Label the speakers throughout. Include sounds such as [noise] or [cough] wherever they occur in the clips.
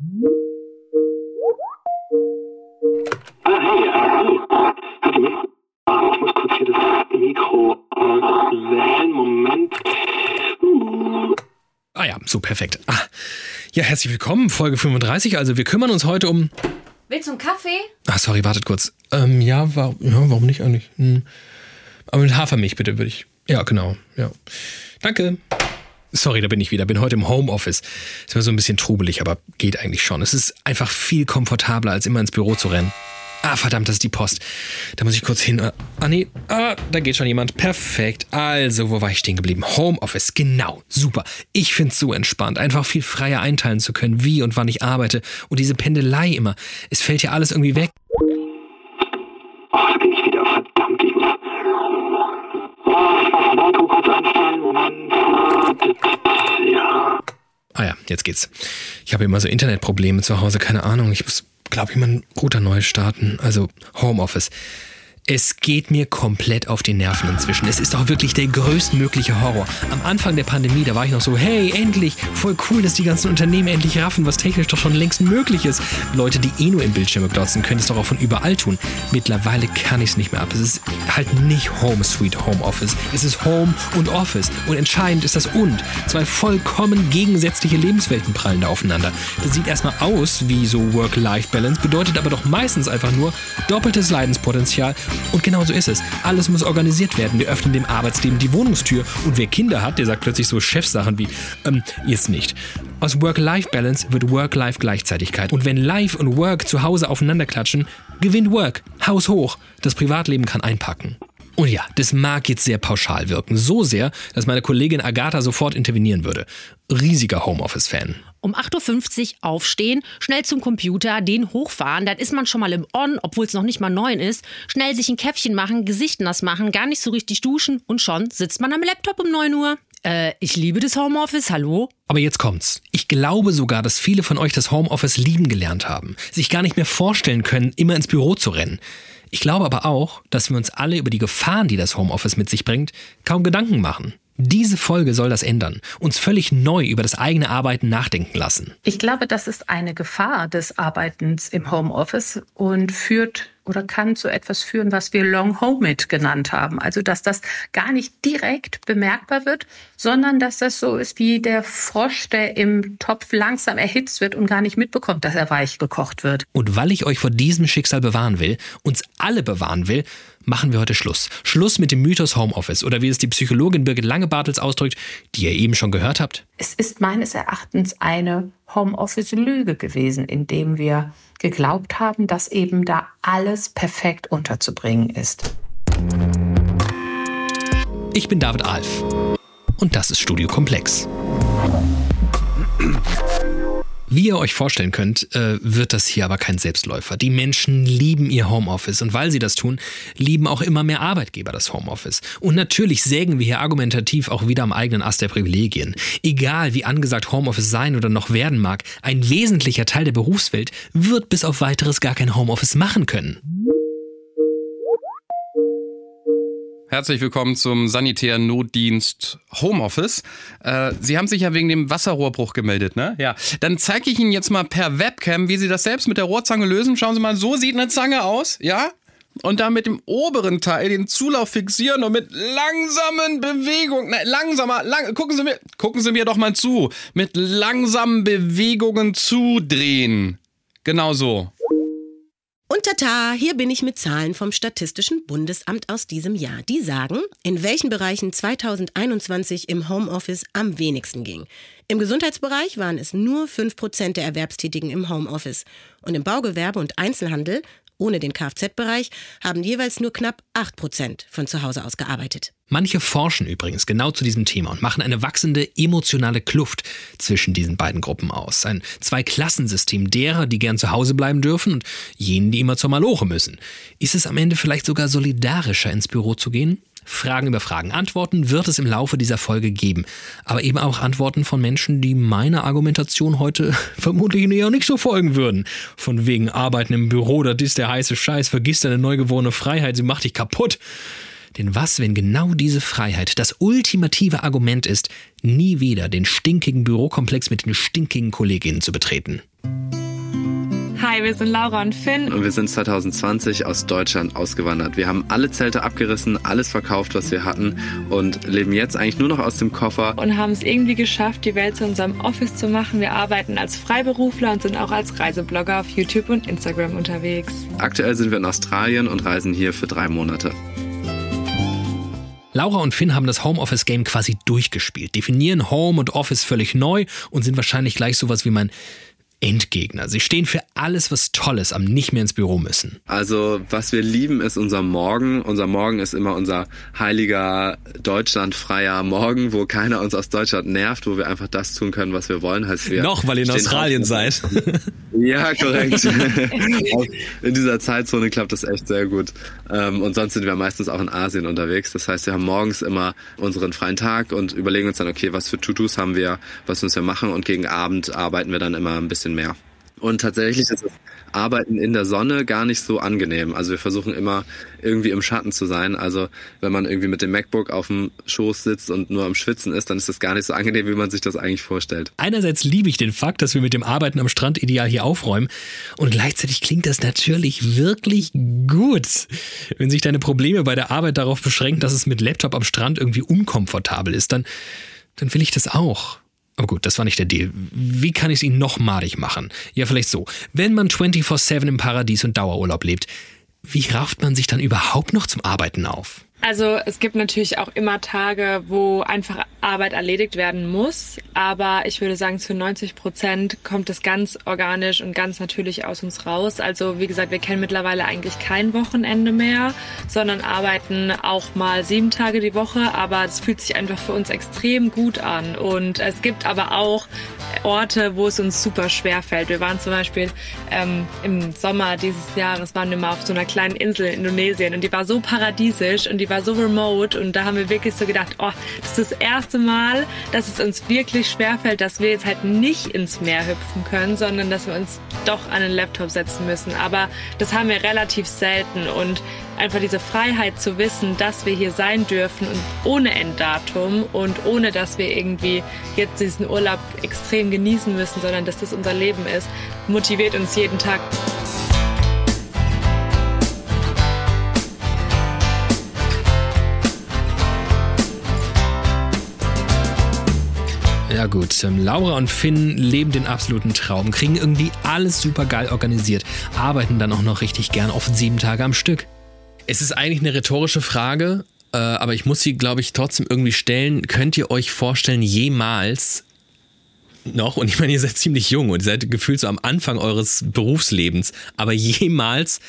Speaker 1: Ah, hey, äh, hallo. Hört ihr mich? Ah, ich muss kurz hier das Mikro auswählen. Moment. Uh.
Speaker 2: Ah ja, so perfekt. Ah, ja, herzlich willkommen, Folge 35. Also wir kümmern uns heute um...
Speaker 3: Willst du einen Kaffee?
Speaker 2: Ach, sorry, wartet kurz. Ähm, ja, war, ja warum nicht eigentlich? Hm. Aber mit Hafermilch bitte, würde ich... Ja, genau, ja. Danke. Sorry, da bin ich wieder. Bin heute im Homeoffice. Ist mir so ein bisschen trubelig, aber geht eigentlich schon. Es ist einfach viel komfortabler, als immer ins Büro zu rennen. Ah, verdammt, das ist die Post. Da muss ich kurz hin. Ah, nee. Ah, da geht schon jemand. Perfekt. Also, wo war ich stehen geblieben? Homeoffice. Genau. Super. Ich find's so entspannt, einfach viel freier einteilen zu können, wie und wann ich arbeite. Und diese Pendelei immer. Es fällt ja alles irgendwie weg. Ah ja, jetzt geht's. Ich habe immer so Internetprobleme zu Hause, keine Ahnung. Ich muss, glaube ich, mal einen Router neu starten. Also Homeoffice. Es geht mir komplett auf die Nerven inzwischen. Es ist doch wirklich der größtmögliche Horror. Am Anfang der Pandemie, da war ich noch so, hey, endlich, voll cool, dass die ganzen Unternehmen endlich raffen, was technisch doch schon längst möglich ist. Leute, die eh nur in Bildschirme glotzen, können es doch auch von überall tun. Mittlerweile kann ich es nicht mehr ab. Es ist halt nicht Home Sweet Home Office. Es ist Home und Office. Und entscheidend ist das und. Zwei vollkommen gegensätzliche Lebenswelten prallen da aufeinander. Das sieht erstmal aus wie so Work-Life-Balance, bedeutet aber doch meistens einfach nur doppeltes Leidenspotenzial und genau so ist es. Alles muss organisiert werden. Wir öffnen dem Arbeitsleben die Wohnungstür. Und wer Kinder hat, der sagt plötzlich so Chefsachen wie, ähm, jetzt nicht. Aus Work-Life-Balance wird Work-Life-Gleichzeitigkeit. Und wenn Life und Work zu Hause aufeinander klatschen, gewinnt Work. Haus hoch. Das Privatleben kann einpacken. Und ja, das mag jetzt sehr pauschal wirken. So sehr, dass meine Kollegin Agatha sofort intervenieren würde. Riesiger Homeoffice-Fan.
Speaker 3: Um 8.50 Uhr aufstehen, schnell zum Computer, den hochfahren, dann ist man schon mal im On, obwohl es noch nicht mal neun ist. Schnell sich ein Käffchen machen, Gesicht nass machen, gar nicht so richtig duschen und schon sitzt man am Laptop um 9 Uhr. Äh, ich liebe das Homeoffice, hallo?
Speaker 2: Aber jetzt kommt's. Ich glaube sogar, dass viele von euch das Homeoffice lieben gelernt haben, sich gar nicht mehr vorstellen können, immer ins Büro zu rennen. Ich glaube aber auch, dass wir uns alle über die Gefahren, die das Homeoffice mit sich bringt, kaum Gedanken machen. Diese Folge soll das ändern, uns völlig neu über das eigene Arbeiten nachdenken lassen.
Speaker 4: Ich glaube, das ist eine Gefahr des Arbeitens im Homeoffice und führt oder kann zu etwas führen, was wir Long Home It genannt haben. Also, dass das gar nicht direkt bemerkbar wird, sondern dass das so ist wie der Frosch, der im Topf langsam erhitzt wird und gar nicht mitbekommt, dass er weich gekocht wird.
Speaker 2: Und weil ich euch vor diesem Schicksal bewahren will, uns alle bewahren will, machen wir heute Schluss. Schluss mit dem Mythos Homeoffice oder wie es die Psychologin Birgit Langebartels ausdrückt, die ihr eben schon gehört habt.
Speaker 4: Es ist meines Erachtens eine Homeoffice-Lüge gewesen, indem wir geglaubt haben, dass eben da alles perfekt unterzubringen ist.
Speaker 2: Ich bin David Alf und das ist Studio Komplex. Wie ihr euch vorstellen könnt, äh, wird das hier aber kein Selbstläufer. Die Menschen lieben ihr Homeoffice und weil sie das tun, lieben auch immer mehr Arbeitgeber das Homeoffice. Und natürlich sägen wir hier argumentativ auch wieder am eigenen Ast der Privilegien. Egal wie angesagt Homeoffice sein oder noch werden mag, ein wesentlicher Teil der Berufswelt wird bis auf weiteres gar kein Homeoffice machen können.
Speaker 5: Herzlich willkommen zum sanitären Notdienst Homeoffice. Äh, Sie haben sich ja wegen dem Wasserrohrbruch gemeldet, ne? Ja. Dann zeige ich Ihnen jetzt mal per Webcam, wie Sie das selbst mit der Rohrzange lösen. Schauen Sie mal, so sieht eine Zange aus, ja? Und dann mit dem oberen Teil den Zulauf fixieren und mit langsamen Bewegungen, ne, langsamer, lang, gucken Sie mir, gucken Sie mir doch mal zu, mit langsamen Bewegungen zudrehen. Genau so.
Speaker 6: Und tata, hier bin ich mit Zahlen vom Statistischen Bundesamt aus diesem Jahr. Die sagen, in welchen Bereichen 2021 im Homeoffice am wenigsten ging. Im Gesundheitsbereich waren es nur 5% der Erwerbstätigen im Homeoffice. Und im Baugewerbe und Einzelhandel, ohne den Kfz-Bereich, haben jeweils nur knapp 8% von zu Hause aus gearbeitet.
Speaker 2: Manche forschen übrigens genau zu diesem Thema und machen eine wachsende emotionale Kluft zwischen diesen beiden Gruppen aus. Ein Zweiklassensystem derer, die gern zu Hause bleiben dürfen und jenen, die immer zur Maloche müssen. Ist es am Ende vielleicht sogar solidarischer, ins Büro zu gehen? Fragen über Fragen. Antworten wird es im Laufe dieser Folge geben. Aber eben auch Antworten von Menschen, die meiner Argumentation heute [laughs] vermutlich eher nicht so folgen würden. Von wegen Arbeiten im Büro, das ist der heiße Scheiß, vergiss deine neugeborene Freiheit, sie macht dich kaputt. Denn was, wenn genau diese Freiheit das ultimative Argument ist, nie wieder den stinkigen Bürokomplex mit den stinkigen Kolleginnen zu betreten?
Speaker 7: Hi, wir sind Laura und Finn.
Speaker 8: Und wir sind 2020 aus Deutschland ausgewandert. Wir haben alle Zelte abgerissen, alles verkauft, was wir hatten und leben jetzt eigentlich nur noch aus dem Koffer.
Speaker 7: Und haben es irgendwie geschafft, die Welt zu unserem Office zu machen. Wir arbeiten als Freiberufler und sind auch als Reiseblogger auf YouTube und Instagram unterwegs.
Speaker 8: Aktuell sind wir in Australien und reisen hier für drei Monate.
Speaker 2: Laura und Finn haben das Homeoffice-Game quasi durchgespielt, definieren Home und Office völlig neu und sind wahrscheinlich gleich sowas wie mein Endgegner. Sie stehen für alles, was toll ist, am nicht mehr ins Büro müssen.
Speaker 8: Also, was wir lieben, ist unser Morgen. Unser Morgen ist immer unser heiliger, deutschlandfreier Morgen, wo keiner uns aus Deutschland nervt, wo wir einfach das tun können, was wir wollen. Heißt, wir
Speaker 2: Noch, weil ihr in Australien seid. [laughs]
Speaker 8: Ja, korrekt. [laughs] in dieser Zeitzone klappt das echt sehr gut. Ähm, und sonst sind wir meistens auch in Asien unterwegs. Das heißt, wir haben morgens immer unseren freien Tag und überlegen uns dann, okay, was für To-Dos haben wir, was müssen wir machen und gegen Abend arbeiten wir dann immer ein bisschen mehr. Und tatsächlich ist das Arbeiten in der Sonne gar nicht so angenehm. Also wir versuchen immer irgendwie im Schatten zu sein. Also wenn man irgendwie mit dem MacBook auf dem Schoß sitzt und nur am Schwitzen ist, dann ist das gar nicht so angenehm, wie man sich das eigentlich vorstellt.
Speaker 2: Einerseits liebe ich den Fakt, dass wir mit dem Arbeiten am Strand ideal hier aufräumen und gleichzeitig klingt das natürlich wirklich gut. Wenn sich deine Probleme bei der Arbeit darauf beschränken, dass es mit Laptop am Strand irgendwie unkomfortabel ist, dann, dann will ich das auch. Aber gut, das war nicht der Deal. Wie kann ich es Ihnen noch madig machen? Ja, vielleicht so. Wenn man 24-7 im Paradies und Dauerurlaub lebt, wie rafft man sich dann überhaupt noch zum Arbeiten auf?
Speaker 7: Also es gibt natürlich auch immer Tage, wo einfach Arbeit erledigt werden muss, aber ich würde sagen, zu 90 Prozent kommt es ganz organisch und ganz natürlich aus uns raus. Also wie gesagt, wir kennen mittlerweile eigentlich kein Wochenende mehr, sondern arbeiten auch mal sieben Tage die Woche, aber es fühlt sich einfach für uns extrem gut an. Und es gibt aber auch Orte, wo es uns super schwer fällt. Wir waren zum Beispiel ähm, im Sommer dieses Jahres, waren wir mal auf so einer kleinen Insel in Indonesien und die war so paradiesisch und die war so remote und da haben wir wirklich so gedacht, oh, das ist das erste Mal, dass es uns wirklich schwerfällt, dass wir jetzt halt nicht ins Meer hüpfen können, sondern dass wir uns doch an den Laptop setzen müssen. Aber das haben wir relativ selten und einfach diese Freiheit zu wissen, dass wir hier sein dürfen und ohne Enddatum und ohne, dass wir irgendwie jetzt diesen Urlaub extrem genießen müssen, sondern dass das unser Leben ist, motiviert uns jeden Tag.
Speaker 2: Ja gut, ähm, Laura und Finn leben den absoluten Traum, kriegen irgendwie alles super geil organisiert, arbeiten dann auch noch richtig gern, oft sieben Tage am Stück. Es ist eigentlich eine rhetorische Frage, äh, aber ich muss sie, glaube ich, trotzdem irgendwie stellen. Könnt ihr euch vorstellen, jemals noch, und ich meine, ihr seid ziemlich jung und ihr seid gefühlt so am Anfang eures Berufslebens, aber jemals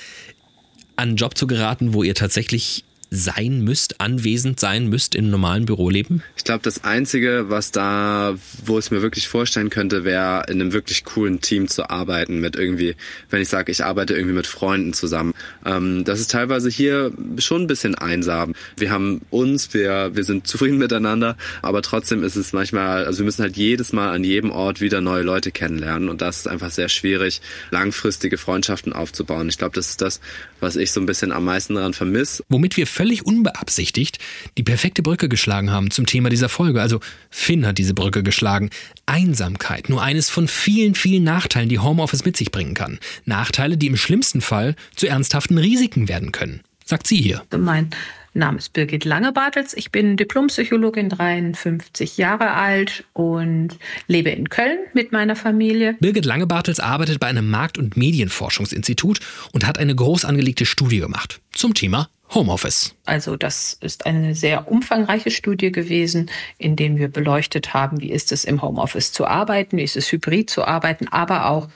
Speaker 2: an einen Job zu geraten, wo ihr tatsächlich sein müsst, anwesend sein müsst im normalen Büroleben?
Speaker 8: Ich glaube, das Einzige, was da, wo ich es mir wirklich vorstellen könnte, wäre in einem wirklich coolen Team zu arbeiten. Mit irgendwie, wenn ich sage, ich arbeite irgendwie mit Freunden zusammen. Ähm, das ist teilweise hier schon ein bisschen einsam. Wir haben uns, wir, wir sind zufrieden miteinander, aber trotzdem ist es manchmal, also wir müssen halt jedes Mal an jedem Ort wieder neue Leute kennenlernen und das ist einfach sehr schwierig, langfristige Freundschaften aufzubauen. Ich glaube, das ist das, was ich so ein bisschen am meisten daran vermisse.
Speaker 2: Womit wir völlig unbeabsichtigt die perfekte Brücke geschlagen haben zum Thema dieser Folge. Also Finn hat diese Brücke geschlagen. Einsamkeit, nur eines von vielen, vielen Nachteilen, die Homeoffice mit sich bringen kann. Nachteile, die im schlimmsten Fall zu ernsthaften Risiken werden können. Sagt sie hier.
Speaker 4: Mein Name ist Birgit Langebartels. Ich bin Diplompsychologin, 53 Jahre alt und lebe in Köln mit meiner Familie.
Speaker 2: Birgit Langebartels arbeitet bei einem Markt- und Medienforschungsinstitut und hat eine groß angelegte Studie gemacht zum Thema Homeoffice.
Speaker 4: Also das ist eine sehr umfangreiche Studie gewesen, in der wir beleuchtet haben, wie ist es im Homeoffice zu arbeiten, wie ist es hybrid zu arbeiten, aber auch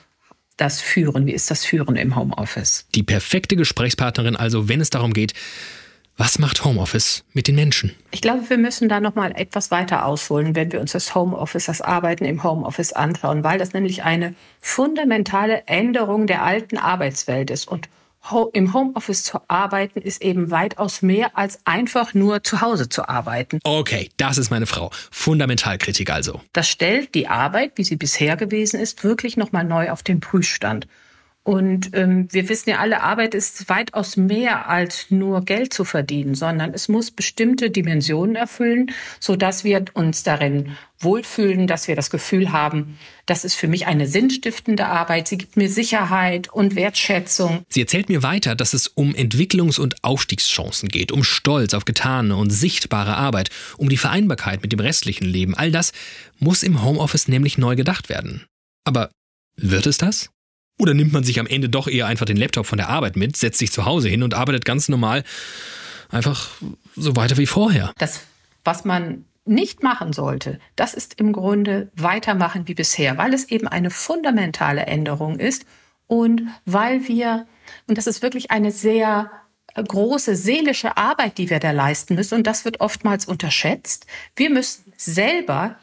Speaker 4: das Führen, wie ist das Führen im Homeoffice.
Speaker 2: Die perfekte Gesprächspartnerin also, wenn es darum geht, was macht Homeoffice mit den Menschen?
Speaker 4: Ich glaube, wir müssen da noch mal etwas weiter ausholen, wenn wir uns das Homeoffice, das Arbeiten im Homeoffice anschauen, weil das nämlich eine fundamentale Änderung der alten Arbeitswelt ist und im Homeoffice zu arbeiten ist eben weitaus mehr als einfach nur zu Hause zu arbeiten.
Speaker 2: Okay, das ist meine Frau. Fundamentalkritik also.
Speaker 4: Das stellt die Arbeit, wie sie bisher gewesen ist, wirklich noch mal neu auf den Prüfstand. Und ähm, wir wissen ja alle, Arbeit ist weitaus mehr als nur Geld zu verdienen, sondern es muss bestimmte Dimensionen erfüllen, so dass wir uns darin wohlfühlen, dass wir das Gefühl haben, das ist für mich eine sinnstiftende Arbeit. Sie gibt mir Sicherheit und Wertschätzung.
Speaker 2: Sie erzählt mir weiter, dass es um Entwicklungs- und Aufstiegschancen geht, um Stolz auf getane und sichtbare Arbeit, um die Vereinbarkeit mit dem restlichen Leben. All das muss im Homeoffice nämlich neu gedacht werden. Aber wird es das? Oder nimmt man sich am Ende doch eher einfach den Laptop von der Arbeit mit, setzt sich zu Hause hin und arbeitet ganz normal einfach so weiter wie vorher?
Speaker 4: Das, was man nicht machen sollte, das ist im Grunde weitermachen wie bisher, weil es eben eine fundamentale Änderung ist und weil wir, und das ist wirklich eine sehr große seelische Arbeit, die wir da leisten müssen, und das wird oftmals unterschätzt. Wir müssen selber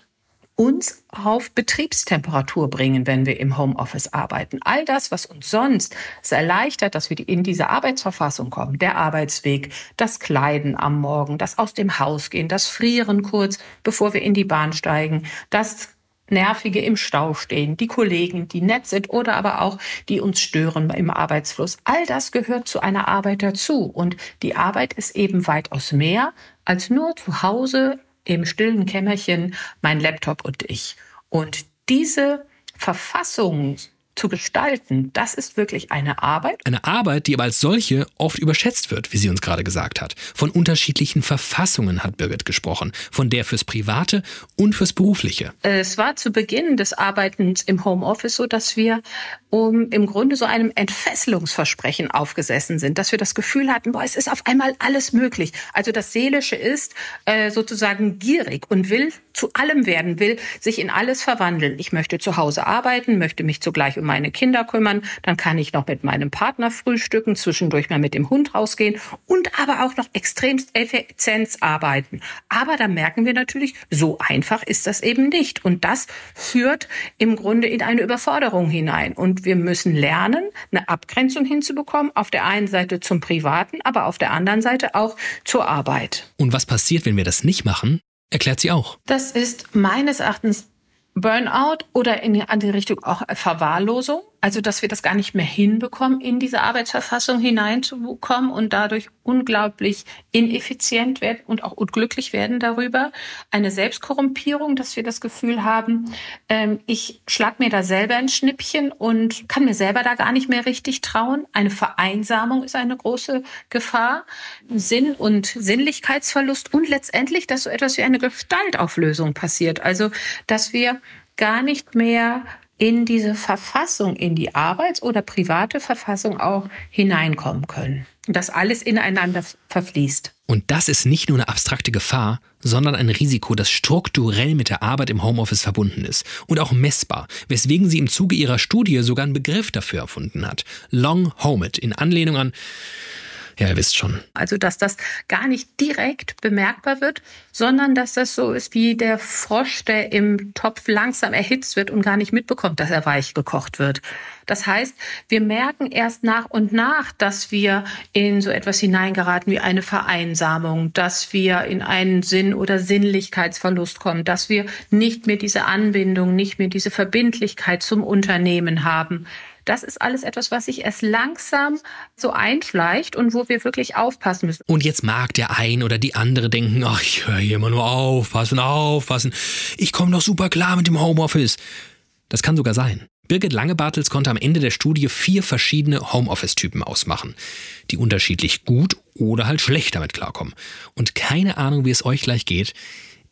Speaker 4: uns auf Betriebstemperatur bringen, wenn wir im Homeoffice arbeiten. All das, was uns sonst es erleichtert, dass wir in diese Arbeitsverfassung kommen, der Arbeitsweg, das Kleiden am Morgen, das aus dem Haus gehen, das Frieren kurz, bevor wir in die Bahn steigen, das Nervige im Stau stehen, die Kollegen, die nett sind oder aber auch die uns stören im Arbeitsfluss. All das gehört zu einer Arbeit dazu. Und die Arbeit ist eben weitaus mehr als nur zu Hause im stillen Kämmerchen mein Laptop und ich. Und diese Verfassung zu gestalten, das ist wirklich eine Arbeit.
Speaker 2: Eine Arbeit, die aber als solche oft überschätzt wird, wie sie uns gerade gesagt hat. Von unterschiedlichen Verfassungen hat Birgit gesprochen, von der fürs Private und fürs Berufliche.
Speaker 4: Es war zu Beginn des Arbeitens im Homeoffice so, dass wir um im Grunde so einem Entfesselungsversprechen aufgesessen sind, dass wir das Gefühl hatten, boah, es ist auf einmal alles möglich. Also das Seelische ist äh, sozusagen gierig und will zu allem werden, will sich in alles verwandeln. Ich möchte zu Hause arbeiten, möchte mich zugleich um meine Kinder kümmern, dann kann ich noch mit meinem Partner frühstücken, zwischendurch mal mit dem Hund rausgehen und aber auch noch extremst Effizienz arbeiten. Aber da merken wir natürlich, so einfach ist das eben nicht. Und das führt im Grunde in eine Überforderung hinein. Und wir müssen lernen, eine Abgrenzung hinzubekommen, auf der einen Seite zum Privaten, aber auf der anderen Seite auch zur Arbeit.
Speaker 2: Und was passiert, wenn wir das nicht machen? Erklärt sie auch.
Speaker 4: Das ist meines Erachtens Burnout oder in die andere Richtung auch Verwahrlosung. Also, dass wir das gar nicht mehr hinbekommen, in diese Arbeitsverfassung hineinzukommen und dadurch unglaublich ineffizient werden und auch unglücklich werden darüber. Eine Selbstkorrumpierung, dass wir das Gefühl haben, ähm, ich schlag mir da selber ein Schnippchen und kann mir selber da gar nicht mehr richtig trauen. Eine Vereinsamung ist eine große Gefahr. Sinn- und Sinnlichkeitsverlust und letztendlich, dass so etwas wie eine Gestaltauflösung passiert. Also, dass wir gar nicht mehr in diese Verfassung, in die Arbeits- oder private Verfassung auch hineinkommen können. Und das alles ineinander verfließt.
Speaker 2: Und das ist nicht nur eine abstrakte Gefahr, sondern ein Risiko, das strukturell mit der Arbeit im Homeoffice verbunden ist und auch messbar, weswegen sie im Zuge ihrer Studie sogar einen Begriff dafür erfunden hat. Long Homit in Anlehnung an ja, ihr wisst schon.
Speaker 4: Also, dass das gar nicht direkt bemerkbar wird, sondern dass das so ist wie der Frosch, der im Topf langsam erhitzt wird und gar nicht mitbekommt, dass er weich gekocht wird. Das heißt, wir merken erst nach und nach, dass wir in so etwas hineingeraten wie eine Vereinsamung, dass wir in einen Sinn- oder Sinnlichkeitsverlust kommen, dass wir nicht mehr diese Anbindung, nicht mehr diese Verbindlichkeit zum Unternehmen haben. Das ist alles etwas, was sich erst langsam so einschleicht und wo wir wirklich aufpassen müssen.
Speaker 2: Und jetzt mag der ein oder die andere denken, ach, ich höre hier immer nur aufpassen, aufpassen. Ich komme doch super klar mit dem Homeoffice. Das kann sogar sein. Birgit Langebartels konnte am Ende der Studie vier verschiedene Homeoffice-Typen ausmachen, die unterschiedlich gut oder halt schlecht damit klarkommen. Und keine Ahnung, wie es euch gleich geht.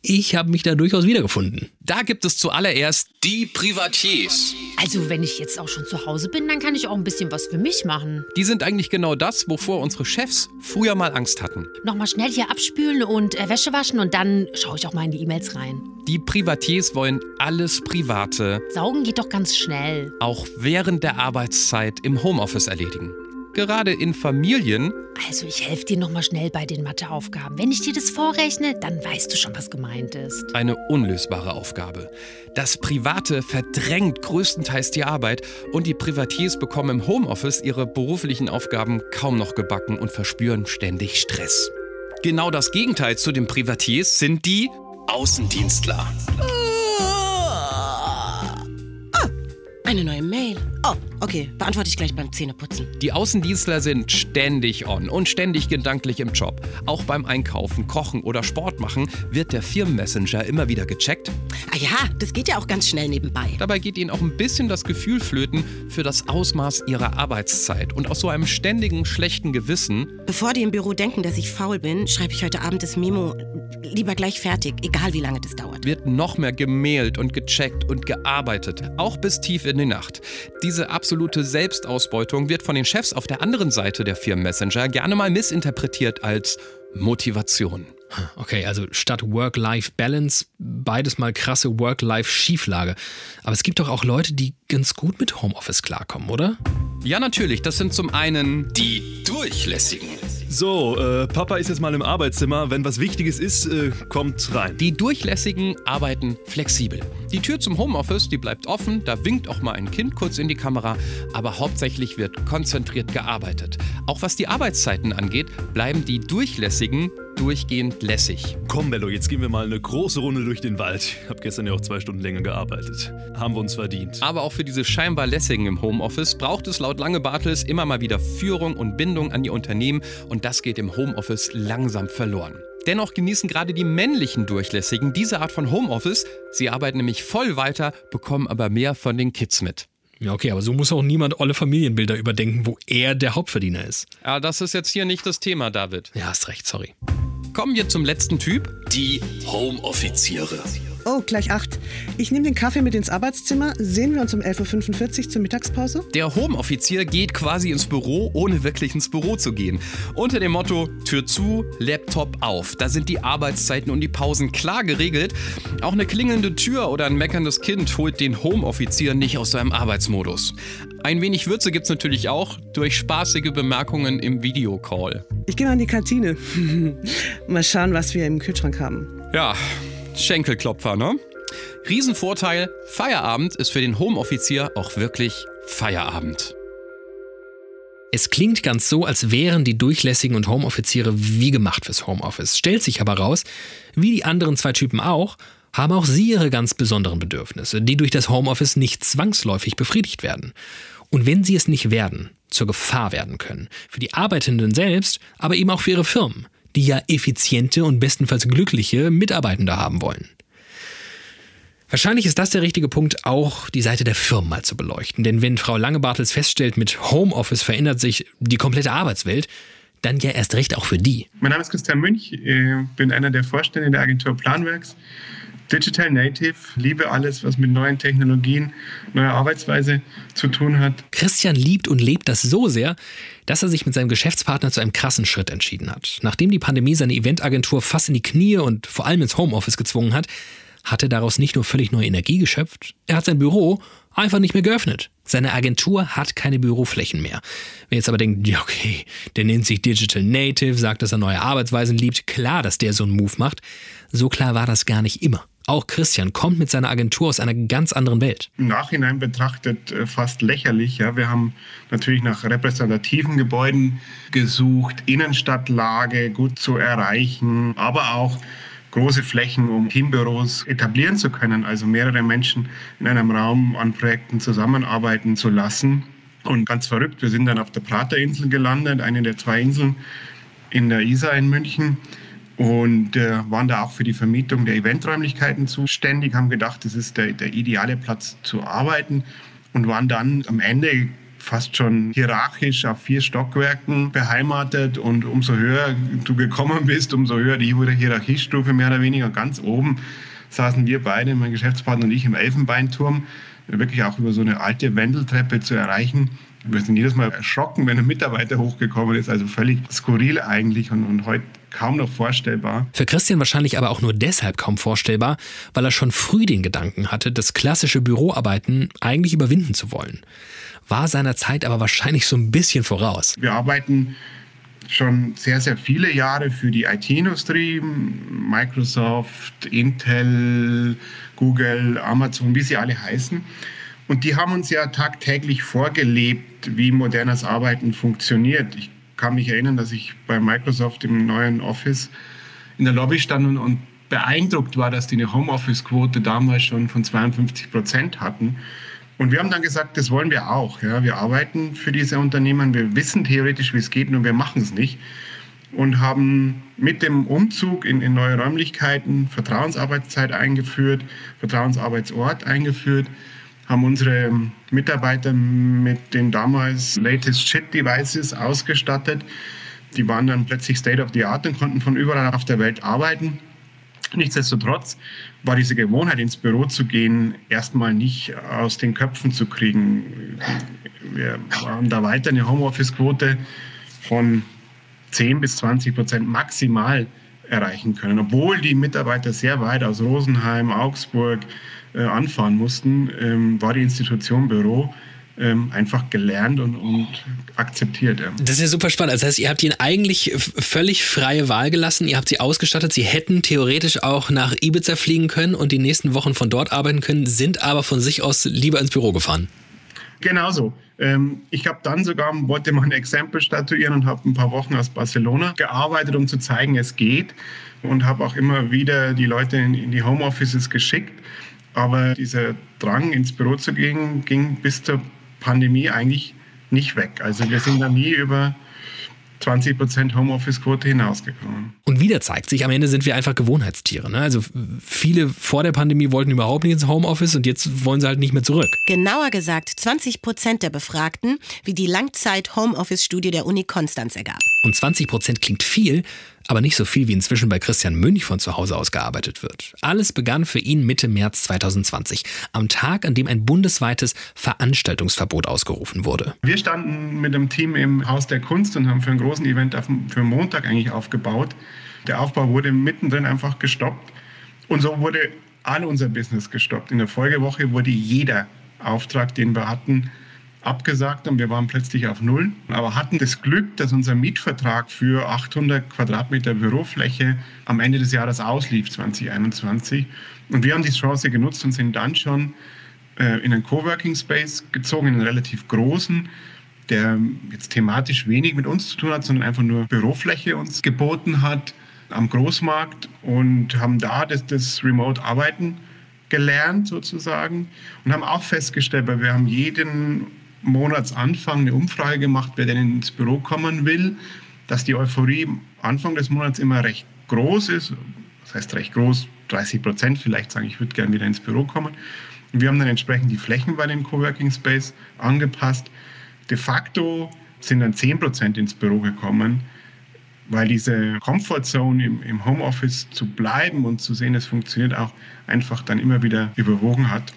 Speaker 2: Ich habe mich da durchaus wiedergefunden.
Speaker 5: Da gibt es zuallererst die Privatiers.
Speaker 3: Also, wenn ich jetzt auch schon zu Hause bin, dann kann ich auch ein bisschen was für mich machen.
Speaker 5: Die sind eigentlich genau das, wovor unsere Chefs früher mal Angst hatten.
Speaker 3: Nochmal schnell hier abspülen und äh, Wäsche waschen und dann schaue ich auch mal in die E-Mails rein.
Speaker 5: Die Privatiers wollen alles Private,
Speaker 3: Saugen geht doch ganz schnell.
Speaker 5: auch während der Arbeitszeit im Homeoffice erledigen. Gerade in Familien
Speaker 3: Also, ich helfe dir nochmal schnell bei den Matheaufgaben. Wenn ich dir das vorrechne, dann weißt du schon, was gemeint ist.
Speaker 5: eine unlösbare Aufgabe. Das Private verdrängt größtenteils die Arbeit und die Privatiers bekommen im Homeoffice ihre beruflichen Aufgaben kaum noch gebacken und verspüren ständig Stress. Genau das Gegenteil zu den Privatiers sind die Außendienstler.
Speaker 6: Eine neue Mail. Oh, Okay, beantworte ich gleich beim Zähneputzen.
Speaker 5: Die Außendienstler sind ständig on und ständig gedanklich im Job. Auch beim Einkaufen, Kochen oder Sport machen wird der Firmenmessenger immer wieder gecheckt.
Speaker 6: Ah ja, das geht ja auch ganz schnell nebenbei.
Speaker 5: Dabei geht ihnen auch ein bisschen das Gefühl flöten für das Ausmaß ihrer Arbeitszeit. Und aus so einem ständigen schlechten Gewissen
Speaker 6: Bevor die im Büro denken, dass ich faul bin, schreibe ich heute Abend das Memo lieber gleich fertig, egal wie lange das dauert.
Speaker 5: wird noch mehr gemailt und gecheckt und gearbeitet, auch bis tief in die Nacht. Diese absolute Selbstausbeutung wird von den Chefs auf der anderen Seite der Firmenmessenger gerne mal missinterpretiert als Motivation.
Speaker 2: Okay, also statt Work-Life-Balance beides mal krasse Work-Life-Schieflage. Aber es gibt doch auch Leute, die ganz gut mit Homeoffice klarkommen, oder?
Speaker 5: Ja, natürlich, das sind zum einen die Durchlässigen.
Speaker 9: So, äh, Papa ist jetzt mal im Arbeitszimmer. Wenn was Wichtiges ist, äh, kommt rein.
Speaker 5: Die Durchlässigen arbeiten flexibel. Die Tür zum Homeoffice, die bleibt offen, da winkt auch mal ein Kind kurz in die Kamera, aber hauptsächlich wird konzentriert gearbeitet. Auch was die Arbeitszeiten angeht, bleiben die Durchlässigen durchgehend lässig.
Speaker 9: Komm, Bello, jetzt gehen wir mal eine große Runde durch den Wald. Hab gestern ja auch zwei Stunden länger gearbeitet. Haben wir uns verdient.
Speaker 5: Aber auch für diese scheinbar lässigen im Homeoffice braucht es laut Lange Bartels immer mal wieder Führung und Bindung an die Unternehmen und das geht im Homeoffice langsam verloren. Dennoch genießen gerade die männlichen Durchlässigen diese Art von Homeoffice. Sie arbeiten nämlich voll weiter, bekommen aber mehr von den Kids mit.
Speaker 2: Ja, okay, aber so muss auch niemand alle Familienbilder überdenken, wo er der Hauptverdiener ist.
Speaker 5: Ja, das ist jetzt hier nicht das Thema, David.
Speaker 2: Ja, hast recht, sorry.
Speaker 5: Kommen wir zum letzten Typ.
Speaker 10: Die Homeoffiziere.
Speaker 11: Oh, gleich acht. Ich nehme den Kaffee mit ins Arbeitszimmer. Sehen wir uns um 11.45 Uhr zur Mittagspause?
Speaker 5: Der Homeoffizier geht quasi ins Büro, ohne wirklich ins Büro zu gehen. Unter dem Motto Tür zu, Laptop auf. Da sind die Arbeitszeiten und die Pausen klar geregelt. Auch eine klingelnde Tür oder ein meckerndes Kind holt den Homeoffizier nicht aus seinem Arbeitsmodus. Ein wenig Würze gibt's natürlich auch durch spaßige Bemerkungen im Videocall.
Speaker 11: Ich gehe mal in die Kantine. [laughs] mal schauen, was wir im Kühlschrank haben.
Speaker 5: Ja, Schenkelklopfer, ne? Riesenvorteil, Feierabend ist für den Homeoffizier auch wirklich Feierabend.
Speaker 2: Es klingt ganz so, als wären die Durchlässigen und Homeoffiziere wie gemacht fürs Homeoffice. Stellt sich aber raus, wie die anderen zwei Typen auch, haben auch sie ihre ganz besonderen Bedürfnisse, die durch das Homeoffice nicht zwangsläufig befriedigt werden. Und wenn sie es nicht werden, zur Gefahr werden können. Für die Arbeitenden selbst, aber eben auch für ihre Firmen, die ja effiziente und bestenfalls glückliche Mitarbeitende haben wollen. Wahrscheinlich ist das der richtige Punkt, auch die Seite der Firmen mal zu beleuchten. Denn wenn Frau Langebartels feststellt, mit Homeoffice verändert sich die komplette Arbeitswelt, dann ja erst recht auch für die.
Speaker 12: Mein Name ist Christian Münch, ich bin einer der Vorstände der Agentur Planwerks. Digital Native, liebe alles, was mit neuen Technologien, neuer Arbeitsweise zu tun hat.
Speaker 2: Christian liebt und lebt das so sehr, dass er sich mit seinem Geschäftspartner zu einem krassen Schritt entschieden hat. Nachdem die Pandemie seine Eventagentur fast in die Knie und vor allem ins Homeoffice gezwungen hat, hat er daraus nicht nur völlig neue Energie geschöpft, er hat sein Büro einfach nicht mehr geöffnet. Seine Agentur hat keine Büroflächen mehr. Wer jetzt aber denkt, ja okay, der nennt sich Digital Native, sagt, dass er neue Arbeitsweisen liebt, klar, dass der so einen Move macht. So klar war das gar nicht immer. Auch Christian kommt mit seiner Agentur aus einer ganz anderen Welt.
Speaker 12: Im Nachhinein betrachtet äh, fast lächerlich. Ja. Wir haben natürlich nach repräsentativen Gebäuden gesucht, Innenstadtlage gut zu erreichen, aber auch große Flächen, um Teambüros etablieren zu können, also mehrere Menschen in einem Raum an Projekten zusammenarbeiten zu lassen. Und ganz verrückt, wir sind dann auf der Praterinsel gelandet, eine der zwei Inseln in der Isar in München und äh, waren da auch für die Vermietung der Eventräumlichkeiten zuständig, haben gedacht, das ist der, der ideale Platz zu arbeiten und waren dann am Ende fast schon hierarchisch auf vier Stockwerken beheimatet und umso höher du gekommen bist, umso höher die Hierarchiestufe mehr oder weniger. Ganz oben saßen wir beide, mein Geschäftspartner und ich, im Elfenbeinturm, wirklich auch über so eine alte Wendeltreppe zu erreichen. Wir sind jedes Mal erschrocken, wenn ein Mitarbeiter hochgekommen ist, also völlig skurril eigentlich und, und heute kaum noch vorstellbar.
Speaker 2: Für Christian wahrscheinlich aber auch nur deshalb kaum vorstellbar, weil er schon früh den Gedanken hatte, das klassische Büroarbeiten eigentlich überwinden zu wollen. War seiner Zeit aber wahrscheinlich so ein bisschen voraus.
Speaker 12: Wir arbeiten schon sehr, sehr viele Jahre für die IT-Industrie, Microsoft, Intel, Google, Amazon, wie sie alle heißen. Und die haben uns ja tagtäglich vorgelebt, wie modernes Arbeiten funktioniert. Ich kann mich erinnern, dass ich bei Microsoft im neuen Office in der Lobby stand und, beeindruckt war, dass die eine Homeoffice-Quote damals schon von 52 Prozent hatten. Und wir haben dann gesagt, das wollen wir auch. Ja. Wir arbeiten für diese Unternehmen, wir wissen theoretisch, wie es geht, nur wir machen es nicht. Und haben mit dem Umzug in, in neue Räumlichkeiten Vertrauensarbeitszeit eingeführt, Vertrauensarbeitsort eingeführt, haben unsere Mitarbeiter mit den damals latest Shit Devices ausgestattet. Die waren dann plötzlich State of the Art und konnten von überall auf der Welt arbeiten. Nichtsdestotrotz war diese Gewohnheit, ins Büro zu gehen, erstmal nicht aus den Köpfen zu kriegen. Wir haben da weiter eine Homeoffice-Quote von 10 bis 20 Prozent maximal erreichen können, obwohl die Mitarbeiter sehr weit aus Rosenheim, Augsburg äh, anfahren mussten, ähm, war die Institution Büro ähm, einfach gelernt und, und akzeptiert. Ja.
Speaker 2: Das ist ja super spannend. Das heißt, ihr habt ihnen eigentlich völlig freie Wahl gelassen. Ihr habt sie ausgestattet. Sie hätten theoretisch auch nach Ibiza fliegen können und die nächsten Wochen von dort arbeiten können, sind aber von sich aus lieber ins Büro gefahren.
Speaker 12: Genauso. Ähm, ich habe dann sogar, wollte mal ein Exempel statuieren und habe ein paar Wochen aus Barcelona gearbeitet, um zu zeigen, es geht. Und habe auch immer wieder die Leute in, in die Homeoffices geschickt. Aber dieser Drang, ins Büro zu gehen, ging bis zur Pandemie eigentlich nicht weg. Also wir sind da nie über 20 Prozent Homeoffice-Quote hinausgekommen.
Speaker 2: Und wieder zeigt sich, am Ende sind wir einfach Gewohnheitstiere. Ne? Also viele vor der Pandemie wollten überhaupt nicht ins Homeoffice und jetzt wollen sie halt nicht mehr zurück.
Speaker 6: Genauer gesagt 20 Prozent der Befragten, wie die Langzeit-Homeoffice-Studie der Uni Konstanz ergab.
Speaker 2: Und 20 Prozent klingt viel, aber nicht so viel wie inzwischen bei Christian Münch von zu Hause aus gearbeitet wird. Alles begann für ihn Mitte März 2020, am Tag, an dem ein bundesweites Veranstaltungsverbot ausgerufen wurde.
Speaker 12: Wir standen mit dem Team im Haus der Kunst und haben für einen großen Event für Montag eigentlich aufgebaut. Der Aufbau wurde mittendrin einfach gestoppt und so wurde all unser Business gestoppt. In der Folgewoche wurde jeder Auftrag, den wir hatten, abgesagt und wir waren plötzlich auf Null. Aber hatten das Glück, dass unser Mietvertrag für 800 Quadratmeter Bürofläche am Ende des Jahres auslief, 2021. Und wir haben die Chance genutzt und sind dann schon äh, in einen Coworking Space gezogen, in einen relativ großen, der jetzt thematisch wenig mit uns zu tun hat, sondern einfach nur Bürofläche uns geboten hat am Großmarkt und haben da das, das Remote-Arbeiten gelernt sozusagen und haben auch festgestellt, weil wir haben jeden Monatsanfang eine Umfrage gemacht, wer denn ins Büro kommen will, dass die Euphorie Anfang des Monats immer recht groß ist. Das heißt recht groß, 30 Prozent vielleicht sagen, ich würde gerne wieder ins Büro kommen. Und wir haben dann entsprechend die Flächen bei dem Coworking Space angepasst. De facto sind dann 10 Prozent ins Büro gekommen, weil diese Comfort Zone im, im Homeoffice zu bleiben und zu sehen, es funktioniert auch, einfach dann immer wieder überwogen hat.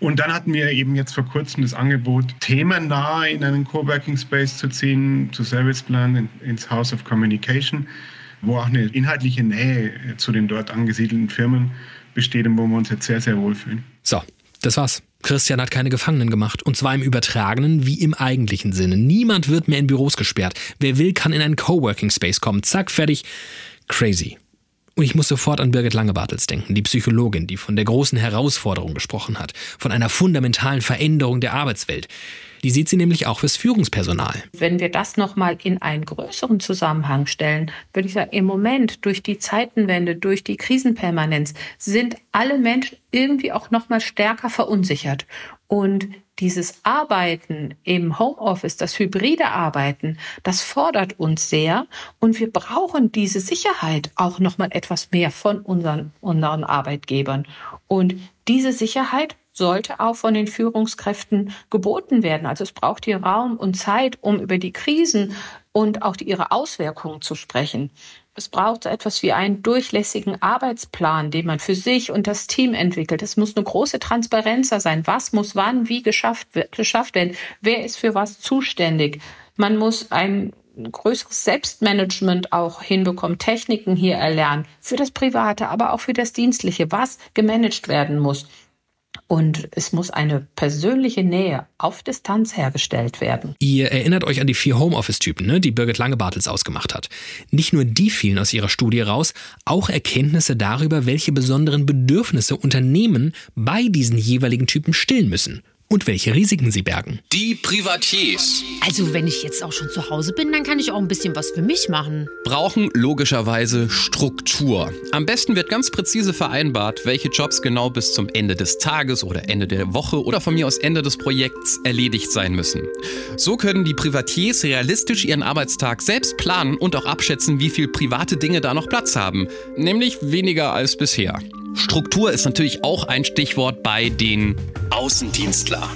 Speaker 12: Und dann hatten wir eben jetzt vor kurzem das Angebot, themennah in einen Coworking Space zu ziehen, zu Serviceplan ins House of Communication, wo auch eine inhaltliche Nähe zu den dort angesiedelten Firmen besteht und wo wir uns jetzt sehr, sehr wohlfühlen.
Speaker 2: So, das war's. Christian hat keine Gefangenen gemacht. Und zwar im übertragenen wie im eigentlichen Sinne. Niemand wird mehr in Büros gesperrt. Wer will, kann in einen Coworking Space kommen. Zack, fertig. Crazy. Und ich muss sofort an Birgit Langebartels denken, die Psychologin, die von der großen Herausforderung gesprochen hat, von einer fundamentalen Veränderung der Arbeitswelt. Die sieht sie nämlich auch fürs Führungspersonal.
Speaker 4: Wenn wir das nochmal in einen größeren Zusammenhang stellen, würde ich sagen, im Moment durch die Zeitenwende, durch die Krisenpermanenz sind alle Menschen irgendwie auch nochmal stärker verunsichert. Und dieses Arbeiten im Homeoffice, das hybride Arbeiten, das fordert uns sehr und wir brauchen diese Sicherheit auch noch mal etwas mehr von unseren, unseren Arbeitgebern. Und diese Sicherheit sollte auch von den Führungskräften geboten werden. Also es braucht hier Raum und Zeit, um über die Krisen und auch die, ihre Auswirkungen zu sprechen. Es braucht so etwas wie einen durchlässigen Arbeitsplan, den man für sich und das Team entwickelt. Es muss eine große Transparenz sein. Was muss wann wie geschafft, geschafft werden? Wer ist für was zuständig? Man muss ein größeres Selbstmanagement auch hinbekommen, Techniken hier erlernen, für das Private, aber auch für das Dienstliche, was gemanagt werden muss. Und es muss eine persönliche Nähe auf Distanz hergestellt werden.
Speaker 2: Ihr erinnert euch an die vier Homeoffice-Typen, ne, die Birgit Lange-Bartels ausgemacht hat. Nicht nur die fielen aus ihrer Studie raus, auch Erkenntnisse darüber, welche besonderen Bedürfnisse Unternehmen bei diesen jeweiligen Typen stillen müssen. Und welche Risiken sie bergen.
Speaker 10: Die Privatiers.
Speaker 3: Also, wenn ich jetzt auch schon zu Hause bin, dann kann ich auch ein bisschen was für mich machen.
Speaker 5: Brauchen logischerweise Struktur. Am besten wird ganz präzise vereinbart, welche Jobs genau bis zum Ende des Tages oder Ende der Woche oder von mir aus Ende des Projekts erledigt sein müssen. So können die Privatiers realistisch ihren Arbeitstag selbst planen und auch abschätzen, wie viel private Dinge da noch Platz haben. Nämlich weniger als bisher. Struktur ist natürlich auch ein Stichwort bei den
Speaker 10: Außendienstler.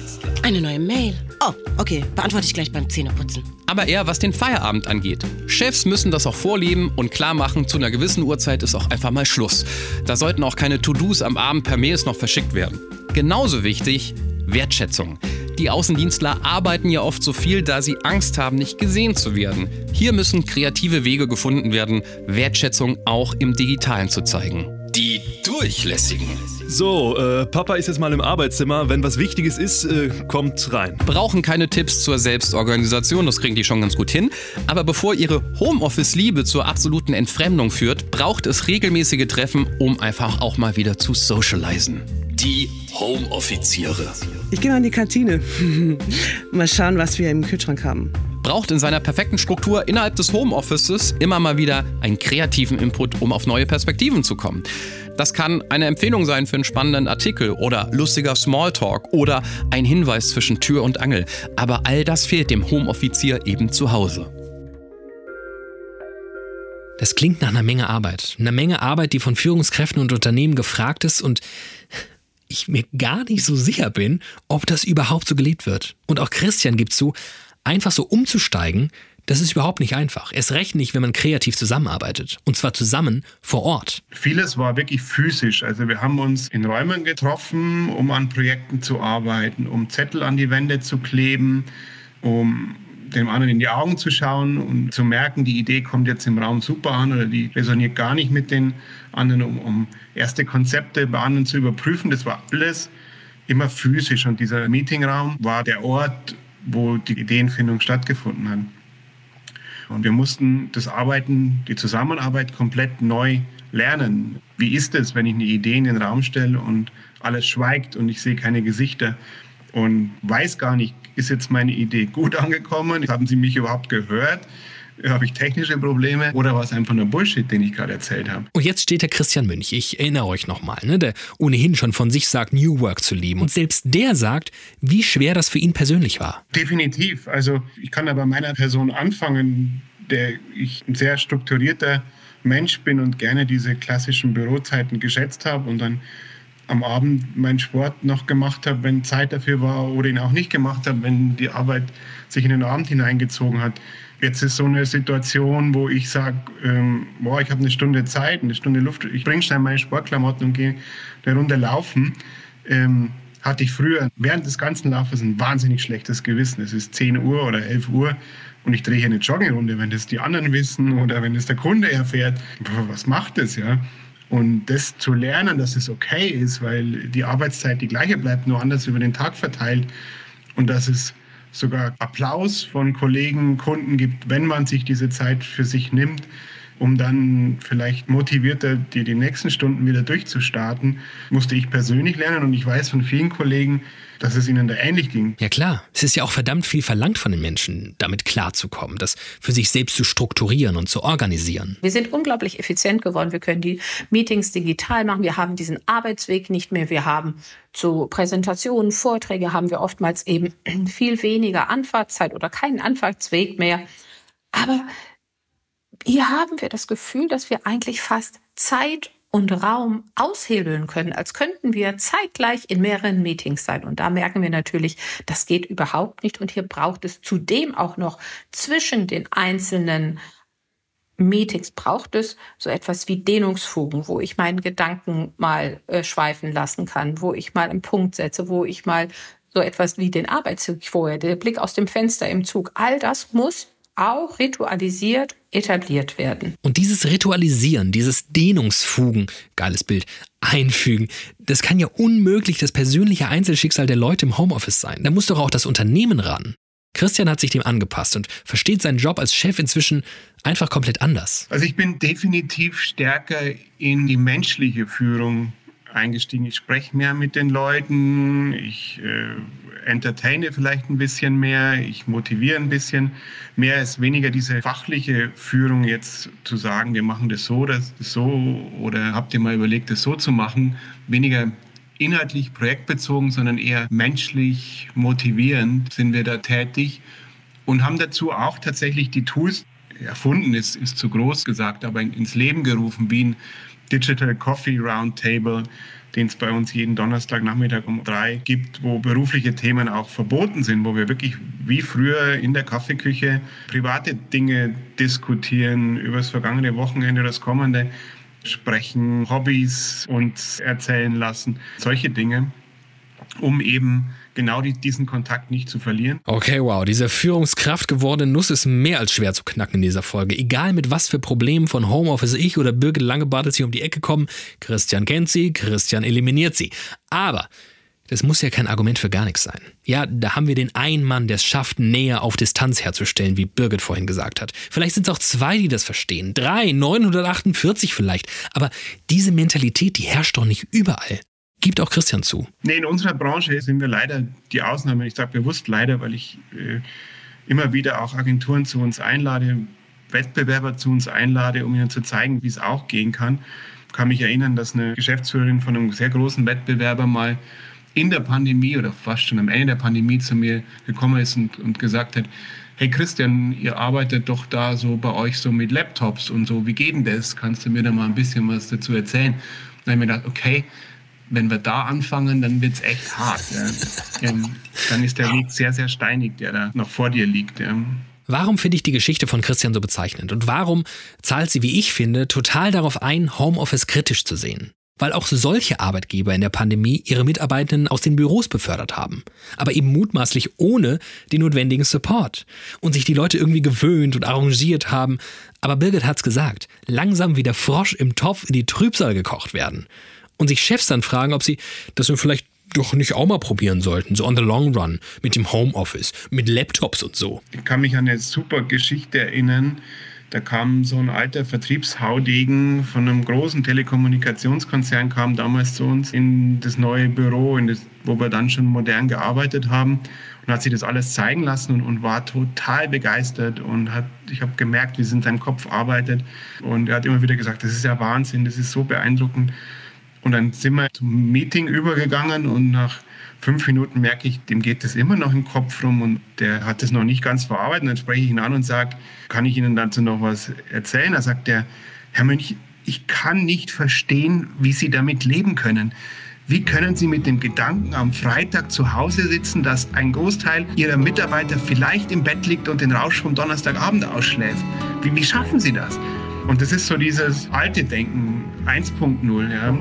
Speaker 6: Eine neue Mail. Oh, okay. Beantworte ich gleich beim Zähneputzen.
Speaker 5: Aber eher was den Feierabend angeht. Chefs müssen das auch vorleben und klar machen, zu einer gewissen Uhrzeit ist auch einfach mal Schluss. Da sollten auch keine To-Dos am Abend per Mails noch verschickt werden. Genauso wichtig, Wertschätzung. Die Außendienstler arbeiten ja oft so viel, da sie Angst haben, nicht gesehen zu werden. Hier müssen kreative Wege gefunden werden, Wertschätzung auch im Digitalen zu zeigen.
Speaker 10: Die Durchlässigen.
Speaker 9: So, äh, Papa ist jetzt mal im Arbeitszimmer. Wenn was Wichtiges ist, äh, kommt rein.
Speaker 5: Brauchen keine Tipps zur Selbstorganisation, das kriegen die schon ganz gut hin. Aber bevor ihre Homeoffice-Liebe zur absoluten Entfremdung führt, braucht es regelmäßige Treffen, um einfach auch mal wieder zu socialisen.
Speaker 10: Die Homeoffiziere.
Speaker 11: Ich gehe mal in die Kantine. [laughs] mal schauen, was wir im Kühlschrank haben.
Speaker 5: Braucht in seiner perfekten Struktur innerhalb des Homeoffices immer mal wieder einen kreativen Input, um auf neue Perspektiven zu kommen. Das kann eine Empfehlung sein für einen spannenden Artikel oder lustiger Smalltalk oder ein Hinweis zwischen Tür und Angel. Aber all das fehlt dem Homeoffizier eben zu Hause.
Speaker 2: Das klingt nach einer Menge Arbeit. Einer Menge Arbeit, die von Führungskräften und Unternehmen gefragt ist und ich mir gar nicht so sicher bin, ob das überhaupt so gelebt wird. Und auch Christian gibt zu, einfach so umzusteigen, das ist überhaupt nicht einfach. Erst recht nicht, wenn man kreativ zusammenarbeitet. Und zwar zusammen vor Ort.
Speaker 12: Vieles war wirklich physisch. Also wir haben uns in Räumen getroffen, um an Projekten zu arbeiten, um Zettel an die Wände zu kleben, um dem anderen in die Augen zu schauen und zu merken, die Idee kommt jetzt im Raum super an oder die resoniert gar nicht mit den anderen, um, um erste Konzepte bei anderen zu überprüfen. Das war alles immer physisch und dieser Meetingraum war der Ort, wo die Ideenfindung stattgefunden hat. Und wir mussten das Arbeiten, die Zusammenarbeit komplett neu lernen. Wie ist es, wenn ich eine Idee in den Raum stelle und alles schweigt und ich sehe keine Gesichter und weiß gar nicht, ist jetzt meine Idee gut [laughs] angekommen? Haben Sie mich überhaupt gehört? Habe ich technische Probleme oder war es einfach nur Bullshit, den ich gerade erzählt habe?
Speaker 2: Und jetzt steht der Christian Münch, ich erinnere euch nochmal, ne, der ohnehin schon von sich sagt, New Work zu lieben. Und selbst der sagt, wie schwer das für ihn persönlich war.
Speaker 12: Definitiv. Also ich kann da bei meiner Person anfangen, der ich ein sehr strukturierter Mensch bin und gerne diese klassischen Bürozeiten geschätzt habe und dann am Abend meinen Sport noch gemacht habe, wenn Zeit dafür war oder ihn auch nicht gemacht habe, wenn die Arbeit sich in den Abend hineingezogen hat. Jetzt ist so eine Situation, wo ich sage, ähm, boah, ich habe eine Stunde Zeit, eine Stunde Luft, ich bringe schnell meine Sportklamotten und gehe eine Runde laufen. Ähm, hatte ich früher während des ganzen Laufes ein wahnsinnig schlechtes Gewissen. Es ist 10 Uhr oder 11 Uhr und ich drehe hier eine Joggingrunde, wenn das die anderen wissen oder wenn das der Kunde erfährt. Was macht das, ja? Und das zu lernen, dass es okay ist, weil die Arbeitszeit die gleiche bleibt, nur anders über den Tag verteilt und dass es sogar Applaus von Kollegen, Kunden gibt, wenn man sich diese Zeit für sich nimmt, um dann vielleicht motivierter die, die nächsten Stunden wieder durchzustarten, musste ich persönlich lernen. Und ich weiß von vielen Kollegen, dass es ihnen da ähnlich ging.
Speaker 2: Ja klar, es ist ja auch verdammt viel verlangt von den Menschen, damit klarzukommen, das für sich selbst zu strukturieren und zu organisieren.
Speaker 4: Wir sind unglaublich effizient geworden. Wir können die Meetings digital machen. Wir haben diesen Arbeitsweg nicht mehr. Wir haben zu Präsentationen, Vorträge haben wir oftmals eben [clears throat] viel weniger Anfahrtszeit oder keinen Anfahrtsweg mehr. Aber hier haben wir das Gefühl, dass wir eigentlich fast Zeit und Raum aushebeln können, als könnten wir zeitgleich in mehreren Meetings sein. Und da merken wir natürlich, das geht überhaupt nicht. Und hier braucht es zudem auch noch zwischen den einzelnen Meetings braucht es so etwas wie Dehnungsfugen, wo ich meinen Gedanken mal äh, schweifen lassen kann, wo ich mal einen Punkt setze, wo ich mal so etwas wie den Arbeitszug vorher, der Blick aus dem Fenster im Zug, all das muss auch ritualisiert etabliert werden.
Speaker 2: Und dieses Ritualisieren, dieses Dehnungsfugen, geiles Bild, einfügen, das kann ja unmöglich das persönliche Einzelschicksal der Leute im Homeoffice sein. Da muss doch auch das Unternehmen ran. Christian hat sich dem angepasst und versteht seinen Job als Chef inzwischen einfach komplett anders.
Speaker 12: Also ich bin definitiv stärker in die menschliche Führung eingestiegen. Ich spreche mehr mit den Leuten, ich äh, entertaine vielleicht ein bisschen mehr, ich motiviere ein bisschen mehr. ist weniger diese fachliche Führung jetzt zu sagen, wir machen das so, das so oder habt ihr mal überlegt, das so zu machen. Weniger inhaltlich projektbezogen, sondern eher menschlich motivierend sind wir da tätig und haben dazu auch tatsächlich die Tools erfunden, ist, ist zu groß gesagt, aber ins Leben gerufen, wie ein Digital Coffee Roundtable, den es bei uns jeden Donnerstagnachmittag um drei gibt, wo berufliche Themen auch verboten sind, wo wir wirklich wie früher in der Kaffeeküche private Dinge diskutieren, über das vergangene Wochenende, das kommende sprechen, Hobbys uns erzählen lassen, solche Dinge, um eben genau die, diesen Kontakt nicht zu verlieren.
Speaker 2: Okay, wow. Diese Führungskraft gewordene Nuss ist mehr als schwer zu knacken in dieser Folge. Egal mit was für Problemen von Homeoffice ich oder Birgit Langebart hier um die Ecke kommen, Christian kennt sie, Christian eliminiert sie. Aber das muss ja kein Argument für gar nichts sein. Ja, da haben wir den einen Mann, der es schafft, näher auf Distanz herzustellen, wie Birgit vorhin gesagt hat. Vielleicht sind es auch zwei, die das verstehen. Drei, 948 vielleicht. Aber diese Mentalität, die herrscht doch nicht überall. Gibt auch Christian zu.
Speaker 12: Nee, in unserer Branche sind wir leider die Ausnahme. Ich sage bewusst leider, weil ich äh, immer wieder auch Agenturen zu uns einlade, Wettbewerber zu uns einlade, um ihnen zu zeigen, wie es auch gehen kann. Ich kann mich erinnern, dass eine Geschäftsführerin von einem sehr großen Wettbewerber mal in der Pandemie oder fast schon am Ende der Pandemie zu mir gekommen ist und, und gesagt hat, hey Christian, ihr arbeitet doch da so bei euch so mit Laptops und so, wie geht denn das? Kannst du mir da mal ein bisschen was dazu erzählen? Dann habe ich mir gedacht, okay, wenn wir da anfangen, dann wird es echt hart. Ja. Dann ist der Weg sehr, sehr steinig, der da noch vor dir liegt. Ja.
Speaker 2: Warum finde ich die Geschichte von Christian so bezeichnend? Und warum zahlt sie, wie ich finde, total darauf ein, Homeoffice kritisch zu sehen? weil auch solche Arbeitgeber in der Pandemie ihre Mitarbeitenden aus den Büros befördert haben, aber eben mutmaßlich ohne den notwendigen Support und sich die Leute irgendwie gewöhnt und arrangiert haben. Aber Birgit hat's gesagt, langsam wie der Frosch im Topf in die Trübsal gekocht werden und sich Chefs dann fragen, ob sie das nun vielleicht doch nicht auch mal probieren sollten, so on the long run, mit dem Homeoffice, mit Laptops und so.
Speaker 12: Ich kann mich an eine super Geschichte erinnern, da kam so ein alter Vertriebshaudegen von einem großen Telekommunikationskonzern, kam damals zu uns in das neue Büro, das, wo wir dann schon modern gearbeitet haben und hat sich das alles zeigen lassen und, und war total begeistert und hat, ich habe gemerkt, wie es in seinem Kopf arbeitet und er hat immer wieder gesagt, das ist ja Wahnsinn, das ist so beeindruckend. Und dann sind wir zum Meeting übergegangen und nach fünf Minuten merke ich, dem geht das immer noch im Kopf rum und der hat das noch nicht ganz verarbeitet. Und dann spreche ich ihn an und sage, kann ich Ihnen dazu noch was erzählen? Da sagt er, Herr Mönch, ich kann nicht verstehen, wie Sie damit leben können. Wie können Sie mit dem Gedanken am Freitag zu Hause sitzen, dass ein Großteil Ihrer Mitarbeiter vielleicht im Bett liegt und den Rausch vom Donnerstagabend ausschläft? Wie, wie schaffen Sie das? Und das ist so dieses alte Denken 1.0. Ja.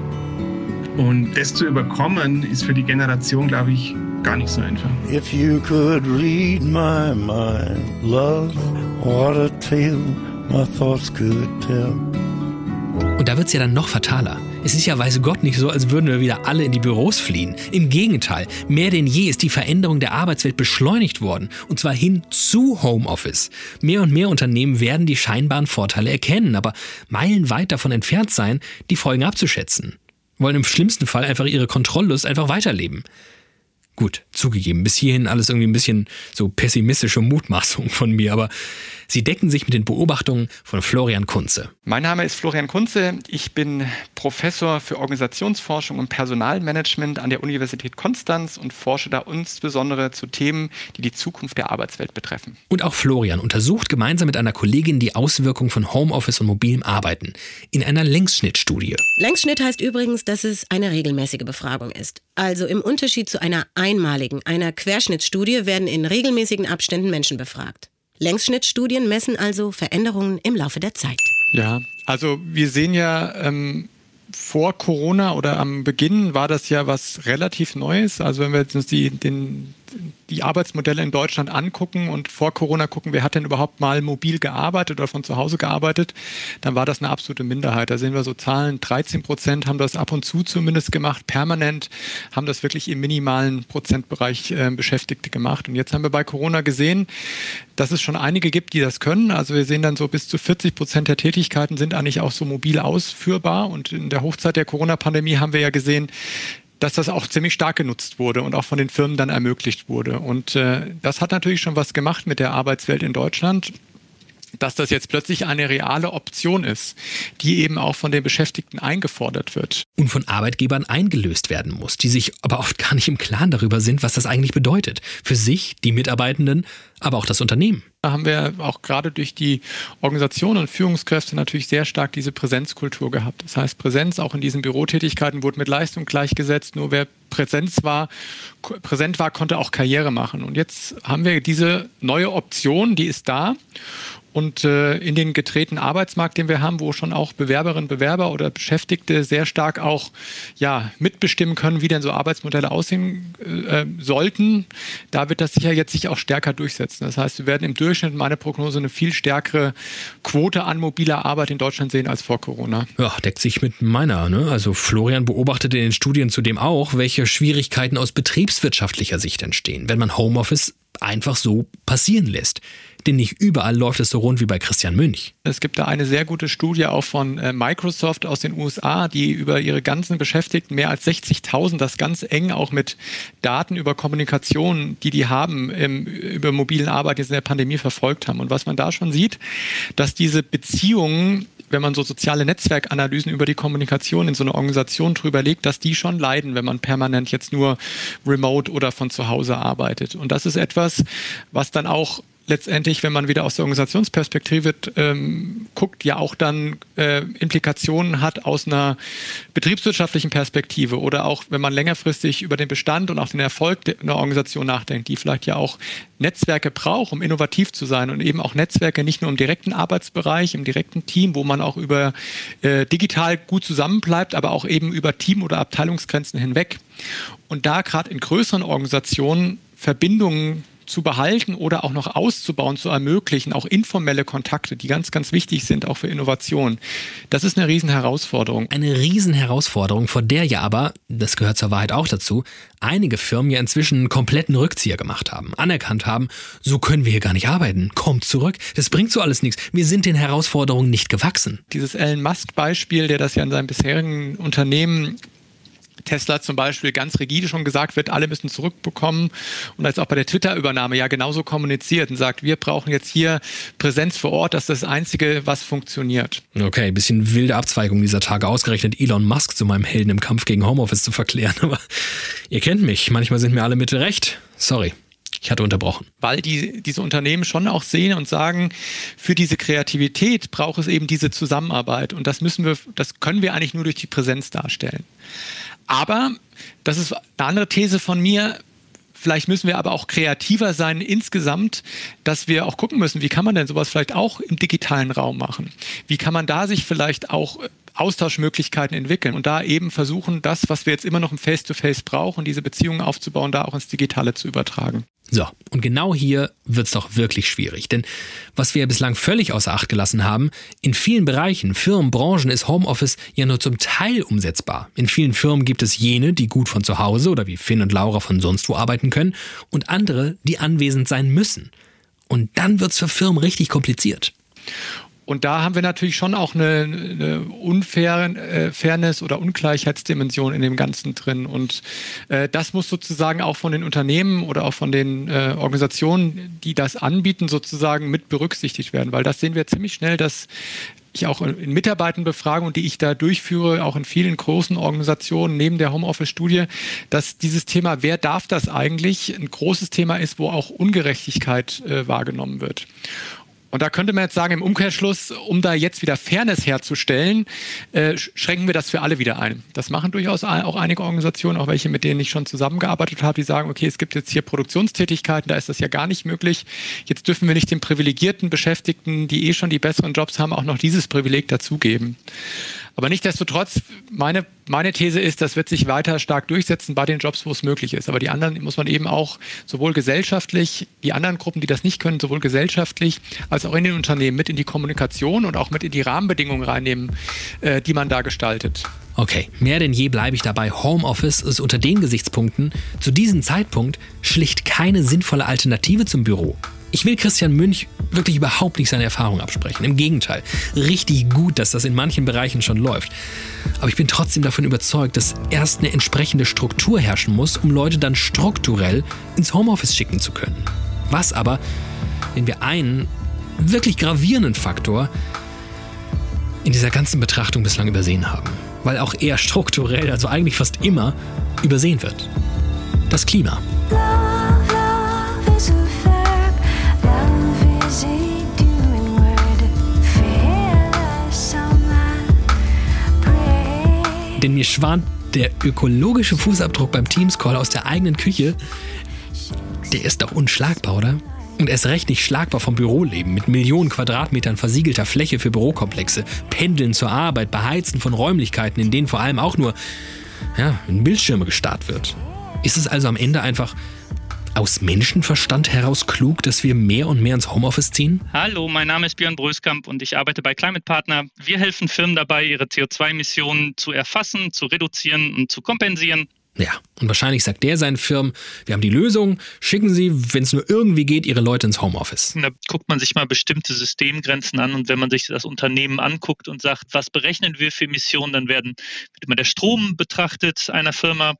Speaker 12: Und das zu überkommen, ist für die Generation, glaube ich, gar nicht so einfach. If you could read my mind, love, what a tale my thoughts could
Speaker 2: tell. Und da wird es ja dann noch fataler. Es ist ja, weiß Gott, nicht so, als würden wir wieder alle in die Büros fliehen. Im Gegenteil, mehr denn je ist die Veränderung der Arbeitswelt beschleunigt worden. Und zwar hin zu Homeoffice. Mehr und mehr Unternehmen werden die scheinbaren Vorteile erkennen, aber meilenweit davon entfernt sein, die Folgen abzuschätzen wollen im schlimmsten Fall einfach ihre Kontrolllust einfach weiterleben. Gut, zugegeben, bis hierhin alles irgendwie ein bisschen so pessimistische Mutmaßung von mir, aber sie decken sich mit den Beobachtungen von Florian Kunze.
Speaker 13: Mein Name ist Florian Kunze. Ich bin Professor für Organisationsforschung und Personalmanagement an der Universität Konstanz und forsche da insbesondere zu Themen, die die Zukunft der Arbeitswelt betreffen.
Speaker 2: Und auch Florian untersucht gemeinsam mit einer Kollegin die Auswirkungen von Homeoffice und mobilem Arbeiten in einer Längsschnittstudie.
Speaker 6: Längsschnitt heißt übrigens, dass es eine regelmäßige Befragung ist. Also im Unterschied zu einer einmaligen, einer Querschnittsstudie werden in regelmäßigen Abständen Menschen befragt. Längsschnittstudien messen also Veränderungen im Laufe der Zeit.
Speaker 13: Ja, also wir sehen ja ähm, vor Corona oder am Beginn war das ja was relativ Neues. Also wenn wir jetzt die, den die Arbeitsmodelle in Deutschland angucken und vor Corona gucken, wer hat denn überhaupt mal mobil gearbeitet oder von zu Hause gearbeitet, dann war das eine absolute Minderheit. Da sehen wir so Zahlen, 13 Prozent haben das ab und zu zumindest gemacht, permanent haben das wirklich im minimalen Prozentbereich äh, Beschäftigte gemacht. Und jetzt haben wir bei Corona gesehen, dass es schon einige gibt, die das können. Also wir sehen dann so bis zu 40 Prozent der Tätigkeiten sind eigentlich auch so mobil ausführbar. Und in der Hochzeit der Corona-Pandemie haben wir ja gesehen, dass das auch ziemlich stark genutzt wurde und auch von den Firmen dann ermöglicht wurde. Und äh, das hat natürlich schon was gemacht mit der Arbeitswelt in Deutschland dass das jetzt plötzlich eine reale Option ist, die eben auch von den Beschäftigten eingefordert wird.
Speaker 2: Und von Arbeitgebern eingelöst werden muss, die sich aber oft gar nicht im Klaren darüber sind, was das eigentlich bedeutet. Für sich, die Mitarbeitenden, aber auch das Unternehmen.
Speaker 13: Haben wir auch gerade durch die Organisation und Führungskräfte natürlich sehr stark diese Präsenzkultur gehabt. Das heißt, Präsenz auch in diesen Bürotätigkeiten wurde mit Leistung gleichgesetzt. Nur wer Präsenz war, präsent war, konnte auch Karriere machen. Und jetzt haben wir diese neue Option, die ist da. Und äh, in den getretenen Arbeitsmarkt, den wir haben, wo schon auch Bewerberinnen, Bewerber oder Beschäftigte sehr stark auch ja, mitbestimmen können, wie denn so Arbeitsmodelle aussehen äh, sollten, da wird das sicher jetzt sich auch stärker durchsetzen. Das heißt, wir werden im Durchschnitt, meine Prognose, eine viel stärkere Quote an mobiler Arbeit in Deutschland sehen als vor Corona.
Speaker 2: Ja, deckt sich mit meiner. Ne? Also Florian beobachtet in den Studien zudem auch, welche Schwierigkeiten aus betriebswirtschaftlicher Sicht entstehen, wenn man Homeoffice einfach so passieren lässt. Denn nicht überall läuft es so rund wie bei Christian Münch.
Speaker 13: Es gibt da eine sehr gute Studie auch von äh, Microsoft aus den USA, die über ihre ganzen Beschäftigten, mehr als 60.000, das ganz eng auch mit Daten über Kommunikation, die die haben, über mobilen Arbeit jetzt in der Pandemie verfolgt haben. Und was man da schon sieht, dass diese Beziehungen wenn man so soziale Netzwerkanalysen über die Kommunikation in so einer Organisation drüber legt, dass die schon leiden, wenn man permanent jetzt nur remote oder von zu Hause arbeitet. Und das ist etwas, was dann auch letztendlich, wenn man wieder aus der Organisationsperspektive ähm, guckt, ja auch dann äh, Implikationen hat aus einer betriebswirtschaftlichen Perspektive oder auch, wenn man längerfristig über den Bestand und auch den Erfolg einer Organisation nachdenkt, die vielleicht ja auch Netzwerke braucht, um innovativ zu sein und eben auch Netzwerke nicht nur im direkten Arbeitsbereich, im direkten Team, wo man auch über äh, digital gut zusammenbleibt, aber auch eben über Team- oder Abteilungsgrenzen hinweg. Und da gerade in größeren Organisationen Verbindungen zu behalten oder auch noch auszubauen, zu ermöglichen, auch informelle Kontakte, die ganz, ganz wichtig sind, auch für Innovation. Das ist eine Riesenherausforderung.
Speaker 2: Eine Riesenherausforderung, vor der ja aber, das gehört zur Wahrheit auch dazu, einige Firmen ja inzwischen einen kompletten Rückzieher gemacht haben, anerkannt haben, so können wir hier gar nicht arbeiten, kommt zurück, das bringt so alles nichts, wir sind den Herausforderungen nicht gewachsen.
Speaker 13: Dieses Elon Musk-Beispiel, der das ja in seinem bisherigen Unternehmen Tesla zum Beispiel ganz rigide schon gesagt wird, alle müssen zurückbekommen und als auch bei der Twitter-Übernahme ja genauso kommuniziert und sagt, wir brauchen jetzt hier Präsenz vor Ort, das ist das Einzige, was funktioniert.
Speaker 2: Okay, bisschen wilde Abzweigung dieser Tage, ausgerechnet Elon Musk zu meinem Helden im Kampf gegen Homeoffice zu verklären, [laughs] aber ihr kennt mich, manchmal sind mir alle Mittel recht. Sorry. Ich hatte unterbrochen.
Speaker 13: Weil die, diese Unternehmen schon auch sehen und sagen, für diese Kreativität braucht es eben diese Zusammenarbeit. Und das müssen wir, das können wir eigentlich nur durch die Präsenz darstellen. Aber, das ist eine andere These von mir, Vielleicht müssen wir aber auch kreativer sein insgesamt, dass wir auch gucken müssen, wie kann man denn sowas vielleicht auch im digitalen Raum machen? Wie kann man da sich vielleicht auch Austauschmöglichkeiten entwickeln und da eben versuchen, das, was wir jetzt immer noch im Face-to-Face -face brauchen, diese Beziehungen aufzubauen, da auch ins Digitale zu übertragen.
Speaker 2: So, und genau hier wird es doch wirklich schwierig. Denn was wir ja bislang völlig außer Acht gelassen haben, in vielen Bereichen, Firmen, Branchen ist Homeoffice ja nur zum Teil umsetzbar. In vielen Firmen gibt es jene, die gut von zu Hause oder wie Finn und Laura von sonst wo arbeiten können und andere, die anwesend sein müssen. Und dann wird es für Firmen richtig kompliziert.
Speaker 13: Und da haben wir natürlich schon auch eine, eine unfaire äh, Fairness oder Ungleichheitsdimension in dem Ganzen drin. Und äh, das muss sozusagen auch von den Unternehmen oder auch von den äh, Organisationen, die das anbieten, sozusagen mit berücksichtigt werden. Weil das sehen wir ziemlich schnell, dass ich auch in Mitarbeitenbefragungen, die ich da durchführe, auch in vielen großen Organisationen neben der Homeoffice-Studie, dass dieses Thema, wer darf das eigentlich, ein großes Thema ist, wo auch Ungerechtigkeit äh, wahrgenommen wird. Und da könnte man jetzt sagen, im Umkehrschluss, um da jetzt wieder Fairness herzustellen, äh, schränken wir das für alle wieder ein. Das machen durchaus auch einige Organisationen, auch welche, mit denen ich schon zusammengearbeitet habe, die sagen, okay, es gibt jetzt hier Produktionstätigkeiten, da ist das ja gar nicht möglich. Jetzt dürfen wir nicht den privilegierten Beschäftigten, die eh schon die besseren Jobs haben, auch noch dieses Privileg dazugeben. Aber nichtsdestotrotz, meine, meine These ist, das wird sich weiter stark durchsetzen bei den Jobs, wo es möglich ist. Aber die anderen muss man eben auch sowohl gesellschaftlich, die anderen Gruppen, die das nicht können, sowohl gesellschaftlich als auch in den Unternehmen mit in die Kommunikation und auch mit in die Rahmenbedingungen reinnehmen, äh, die man da gestaltet.
Speaker 2: Okay, mehr denn je bleibe ich dabei. Homeoffice ist unter den Gesichtspunkten zu diesem Zeitpunkt schlicht keine sinnvolle Alternative zum Büro. Ich will Christian Münch wirklich überhaupt nicht seine Erfahrung absprechen. Im Gegenteil, richtig gut, dass das in manchen Bereichen schon läuft. Aber ich bin trotzdem davon überzeugt, dass erst eine entsprechende Struktur herrschen muss, um Leute dann strukturell ins Homeoffice schicken zu können. Was aber, wenn wir einen wirklich gravierenden Faktor in dieser ganzen Betrachtung bislang übersehen haben? Weil auch er strukturell, also eigentlich fast immer, übersehen wird. Das Klima. Denn mir schwant der ökologische Fußabdruck beim Teams-Call aus der eigenen Küche, der ist doch unschlagbar, oder? Und erst recht nicht schlagbar vom Büroleben mit Millionen Quadratmetern versiegelter Fläche für Bürokomplexe, Pendeln zur Arbeit, Beheizen von Räumlichkeiten, in denen vor allem auch nur ja, Bildschirme gestarrt wird. Ist es also am Ende einfach aus Menschenverstand heraus klug, dass wir mehr und mehr ins Homeoffice ziehen?
Speaker 14: Hallo, mein Name ist Björn Bröskamp und ich arbeite bei Climate Partner. Wir helfen Firmen dabei, ihre CO2-Emissionen zu erfassen, zu reduzieren und zu kompensieren.
Speaker 2: Ja, und wahrscheinlich sagt der seinen Firmen, wir haben die Lösung, schicken Sie, wenn es nur irgendwie geht, Ihre Leute ins Homeoffice.
Speaker 14: Da guckt man sich mal bestimmte Systemgrenzen an und wenn man sich das Unternehmen anguckt und sagt, was berechnen wir für Emissionen, dann werden, wird immer der Strom betrachtet einer Firma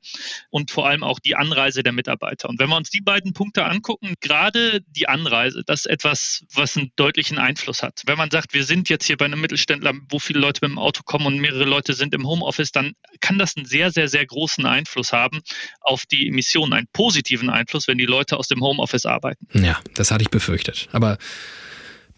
Speaker 14: und vor allem auch die Anreise der Mitarbeiter. Und wenn wir uns die beiden Punkte angucken, gerade die Anreise, das ist etwas, was einen deutlichen Einfluss hat. Wenn man sagt, wir sind jetzt hier bei einem Mittelständler, wo viele Leute mit dem Auto kommen und mehrere Leute sind im Homeoffice, dann kann das einen sehr, sehr, sehr großen Einfluss haben auf die Emissionen, einen positiven Einfluss, wenn die Leute aus dem Homeoffice arbeiten.
Speaker 2: Ja, das hatte ich befürchtet. Aber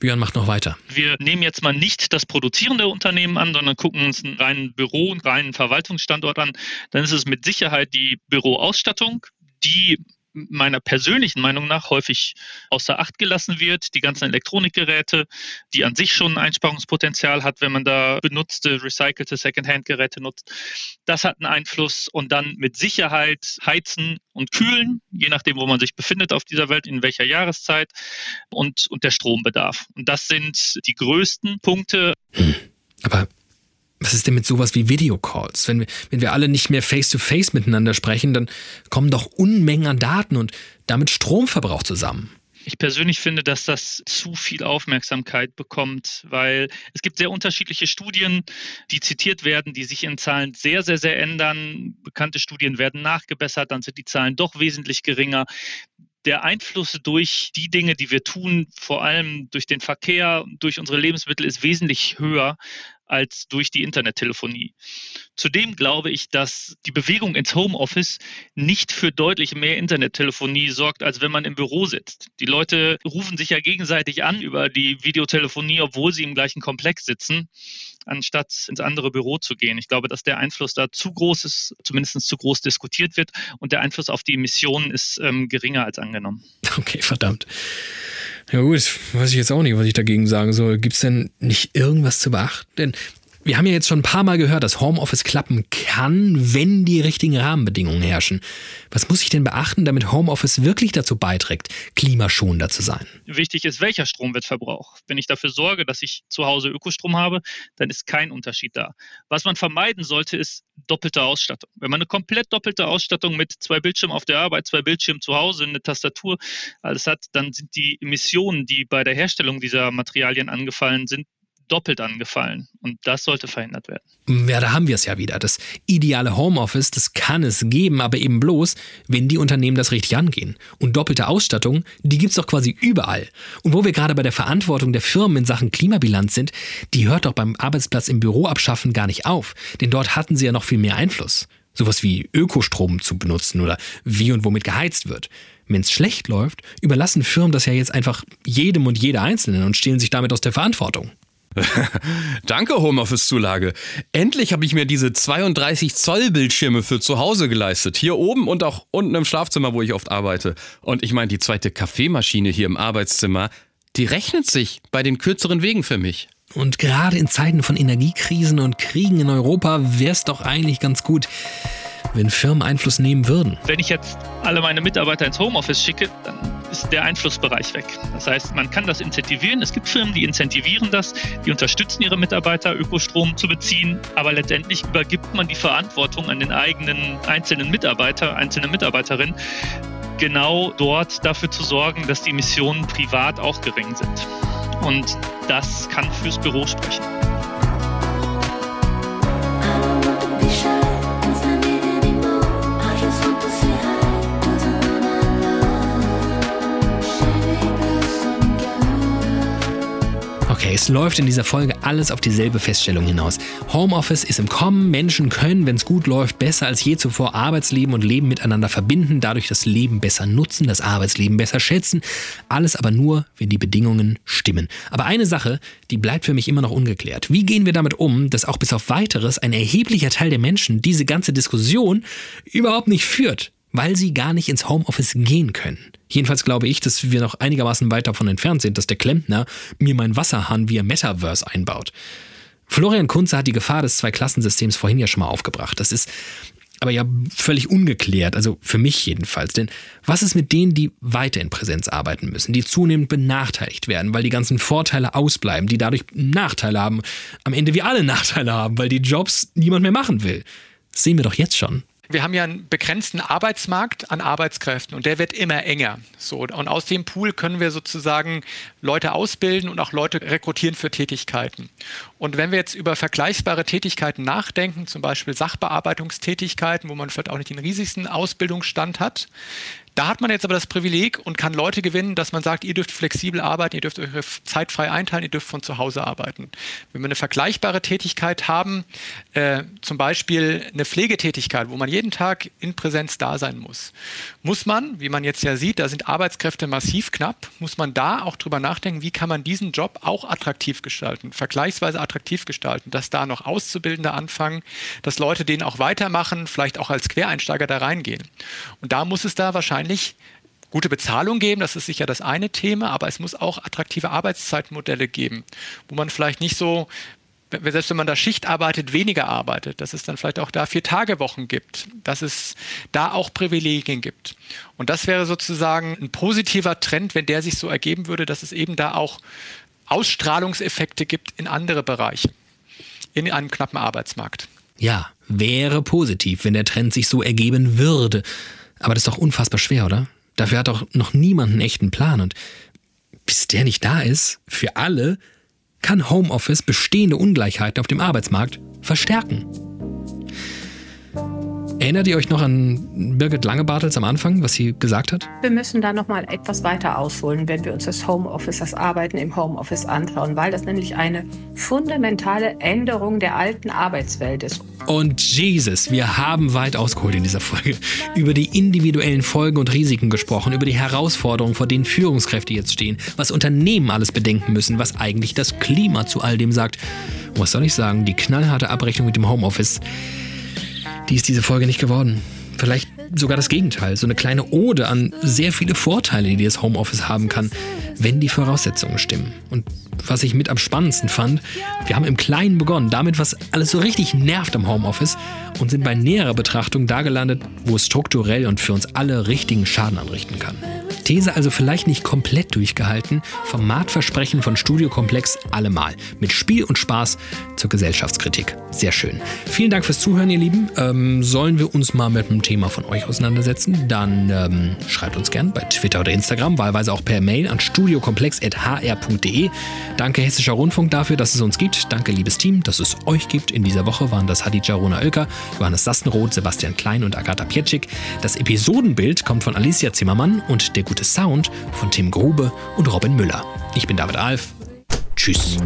Speaker 2: Björn macht noch weiter.
Speaker 14: Wir nehmen jetzt mal nicht das produzierende Unternehmen an, sondern gucken uns einen reinen Büro, einen reinen Verwaltungsstandort an. Dann ist es mit Sicherheit die Büroausstattung, die meiner persönlichen Meinung nach häufig außer Acht gelassen wird. Die ganzen Elektronikgeräte, die an sich schon ein Einsparungspotenzial hat, wenn man da benutzte, recycelte Secondhand-Geräte nutzt. Das hat einen Einfluss und dann mit Sicherheit heizen und kühlen, je nachdem, wo man sich befindet auf dieser Welt, in welcher Jahreszeit und, und der Strombedarf. Und das sind die größten Punkte.
Speaker 2: Hm. Aber was ist denn mit sowas wie Videocalls? Wenn wir, wenn wir alle nicht mehr face-to-face -face miteinander sprechen, dann kommen doch Unmengen an Daten und damit Stromverbrauch zusammen.
Speaker 14: Ich persönlich finde, dass das zu viel Aufmerksamkeit bekommt, weil es gibt sehr unterschiedliche Studien, die zitiert werden, die sich in Zahlen sehr, sehr, sehr ändern. Bekannte Studien werden nachgebessert, dann sind die Zahlen doch wesentlich geringer der Einfluss durch die Dinge, die wir tun, vor allem durch den Verkehr, durch unsere Lebensmittel, ist wesentlich höher als durch die Internettelefonie. Zudem glaube ich, dass die Bewegung ins Homeoffice nicht für deutlich mehr Internettelefonie sorgt, als wenn man im Büro sitzt. Die Leute rufen sich ja gegenseitig an über die Videotelefonie, obwohl sie im gleichen Komplex sitzen, anstatt ins andere Büro zu gehen. Ich glaube, dass der Einfluss da zu groß ist, zumindest zu groß diskutiert wird und der Einfluss auf die Emissionen ist ähm, geringer als angenommen.
Speaker 2: Okay, verdammt. Ja gut, weiß ich jetzt auch nicht, was ich dagegen sagen soll. Gibt es denn nicht irgendwas zu beachten? Denn wir haben ja jetzt schon ein paar Mal gehört, dass Homeoffice klappen kann, wenn die richtigen Rahmenbedingungen herrschen. Was muss ich denn beachten, damit Homeoffice wirklich dazu beiträgt, klimaschonender zu sein?
Speaker 14: Wichtig ist, welcher Strom wird verbraucht. Wenn ich dafür sorge, dass ich zu Hause Ökostrom habe, dann ist kein Unterschied da. Was man vermeiden sollte, ist doppelte Ausstattung. Wenn man eine komplett doppelte Ausstattung mit zwei Bildschirmen auf der Arbeit, zwei Bildschirmen zu Hause, eine Tastatur, alles hat, dann sind die Emissionen, die bei der Herstellung dieser Materialien angefallen sind, doppelt angefallen. Und das sollte verhindert werden.
Speaker 2: Ja, da haben wir es ja wieder. Das ideale Homeoffice, das kann es geben, aber eben bloß, wenn die Unternehmen das richtig angehen. Und doppelte Ausstattung, die gibt es doch quasi überall. Und wo wir gerade bei der Verantwortung der Firmen in Sachen Klimabilanz sind, die hört doch beim Arbeitsplatz im Büro abschaffen gar nicht auf. Denn dort hatten sie ja noch viel mehr Einfluss. Sowas wie Ökostrom zu benutzen oder wie und womit geheizt wird. Wenn es schlecht läuft, überlassen Firmen das ja jetzt einfach jedem und jeder Einzelnen und stehlen sich damit aus der Verantwortung. [laughs]
Speaker 5: Danke, Homeoffice-Zulage. Endlich habe ich mir diese 32 Zoll Bildschirme für zu Hause geleistet. Hier oben und auch unten im Schlafzimmer, wo ich oft arbeite. Und ich meine, die zweite Kaffeemaschine hier im Arbeitszimmer, die rechnet sich bei den kürzeren Wegen für mich.
Speaker 2: Und gerade in Zeiten von Energiekrisen und Kriegen in Europa wäre es doch eigentlich ganz gut, wenn Firmen Einfluss nehmen würden.
Speaker 14: Wenn ich jetzt alle meine Mitarbeiter ins Homeoffice schicke, dann ist der Einflussbereich weg. Das heißt, man kann das incentivieren. Es gibt Firmen, die incentivieren das, die unterstützen ihre Mitarbeiter, Ökostrom zu beziehen, aber letztendlich übergibt man die Verantwortung an den eigenen einzelnen Mitarbeiter, einzelne Mitarbeiterin, genau dort dafür zu sorgen, dass die Emissionen privat auch gering sind. Und das kann fürs Büro sprechen.
Speaker 2: Okay, es läuft in dieser Folge alles auf dieselbe Feststellung hinaus. Homeoffice ist im Kommen, Menschen können, wenn es gut läuft, besser als je zuvor Arbeitsleben und Leben miteinander verbinden, dadurch das Leben besser nutzen, das Arbeitsleben besser schätzen. Alles aber nur, wenn die Bedingungen stimmen. Aber eine Sache, die bleibt für mich immer noch ungeklärt. Wie gehen wir damit um, dass auch bis auf weiteres ein erheblicher Teil der Menschen diese ganze Diskussion überhaupt nicht führt? Weil sie gar nicht ins Homeoffice gehen können. Jedenfalls glaube ich, dass wir noch einigermaßen weit davon entfernt sind, dass der Klempner mir meinen Wasserhahn via Metaverse einbaut. Florian Kunze hat die Gefahr des Zweiklassensystems vorhin ja schon mal aufgebracht. Das ist aber ja völlig ungeklärt, also für mich jedenfalls. Denn was ist mit denen, die weiter in Präsenz arbeiten müssen, die zunehmend benachteiligt werden, weil die ganzen Vorteile ausbleiben, die dadurch Nachteile haben, am Ende wie alle Nachteile haben, weil die Jobs niemand mehr machen will? Das sehen wir doch jetzt schon
Speaker 13: wir haben ja einen begrenzten Arbeitsmarkt an Arbeitskräften und der wird immer enger. So, und aus dem Pool können wir sozusagen Leute ausbilden und auch Leute rekrutieren für Tätigkeiten. Und wenn wir jetzt über vergleichbare Tätigkeiten nachdenken, zum Beispiel Sachbearbeitungstätigkeiten, wo man vielleicht auch nicht den riesigsten Ausbildungsstand hat, da hat man jetzt aber das Privileg und kann Leute gewinnen, dass man sagt, ihr dürft flexibel arbeiten, ihr dürft eure Zeit frei einteilen, ihr dürft von zu Hause arbeiten. Wenn wir eine vergleichbare Tätigkeit haben, äh, zum Beispiel eine Pflegetätigkeit, wo man jeden Tag in Präsenz da sein muss, muss man, wie man jetzt ja sieht, da sind Arbeitskräfte massiv knapp, muss man da auch drüber nachdenken, wie kann man diesen Job auch attraktiv gestalten, vergleichsweise attraktiv gestalten, dass da noch Auszubildende anfangen, dass Leute den auch weitermachen, vielleicht auch als Quereinsteiger da reingehen. Und da muss es da wahrscheinlich wahrscheinlich gute Bezahlung geben, das ist sicher das eine Thema, aber es muss auch attraktive Arbeitszeitmodelle geben, wo man vielleicht nicht so, selbst wenn man da Schicht arbeitet, weniger arbeitet, dass es dann vielleicht auch da Vier-Tage-Wochen gibt, dass es da auch Privilegien gibt. Und das wäre sozusagen ein positiver Trend, wenn der sich so ergeben würde, dass es eben da auch Ausstrahlungseffekte gibt in andere Bereiche, in einem knappen Arbeitsmarkt.
Speaker 2: Ja, wäre positiv, wenn der Trend sich so ergeben würde. Aber das ist doch unfassbar schwer, oder? Dafür hat doch noch niemand einen echten Plan. Und bis der nicht da ist, für alle, kann Homeoffice bestehende Ungleichheiten auf dem Arbeitsmarkt verstärken. Erinnert ihr euch noch an Birgit Langebartels am Anfang, was sie gesagt hat?
Speaker 4: Wir müssen da noch mal etwas weiter ausholen, wenn wir uns das Homeoffice, das Arbeiten im Homeoffice anschauen, weil das nämlich eine fundamentale Änderung der alten Arbeitswelt ist.
Speaker 2: Und Jesus, wir haben weit ausgeholt in dieser Folge. Über die individuellen Folgen und Risiken gesprochen, über die Herausforderungen, vor denen Führungskräfte jetzt stehen, was Unternehmen alles bedenken müssen, was eigentlich das Klima zu all dem sagt. Und was soll ich sagen, die knallharte Abrechnung mit dem Homeoffice die ist diese Folge nicht geworden. Vielleicht sogar das Gegenteil, so eine kleine Ode an sehr viele Vorteile, die das Homeoffice haben kann, wenn die Voraussetzungen stimmen. Und was ich mit am spannendsten fand, wir haben im Kleinen begonnen, damit, was alles so richtig nervt am Homeoffice und sind bei näherer Betrachtung da gelandet, wo es strukturell und für uns alle richtigen Schaden anrichten kann. These also vielleicht nicht komplett durchgehalten, Formatversprechen von Studiokomplex allemal. Mit Spiel und Spaß zur Gesellschaftskritik. Sehr schön. Vielen Dank fürs Zuhören, ihr Lieben. Ähm, sollen wir uns mal mit einem Thema von euch auseinandersetzen? Dann ähm, schreibt uns gern bei Twitter oder Instagram, wahlweise auch per Mail an studiokomplex.hr.de. Danke Hessischer Rundfunk dafür, dass es uns gibt. Danke liebes Team, dass es euch gibt. In dieser Woche waren das Hadija Rona Oelker, Johannes Sassenroth, Sebastian Klein und Agatha Pietschik. Das Episodenbild kommt von Alicia Zimmermann und der gute Sound von Tim Grube und Robin Müller. Ich bin David Alf. Tschüss.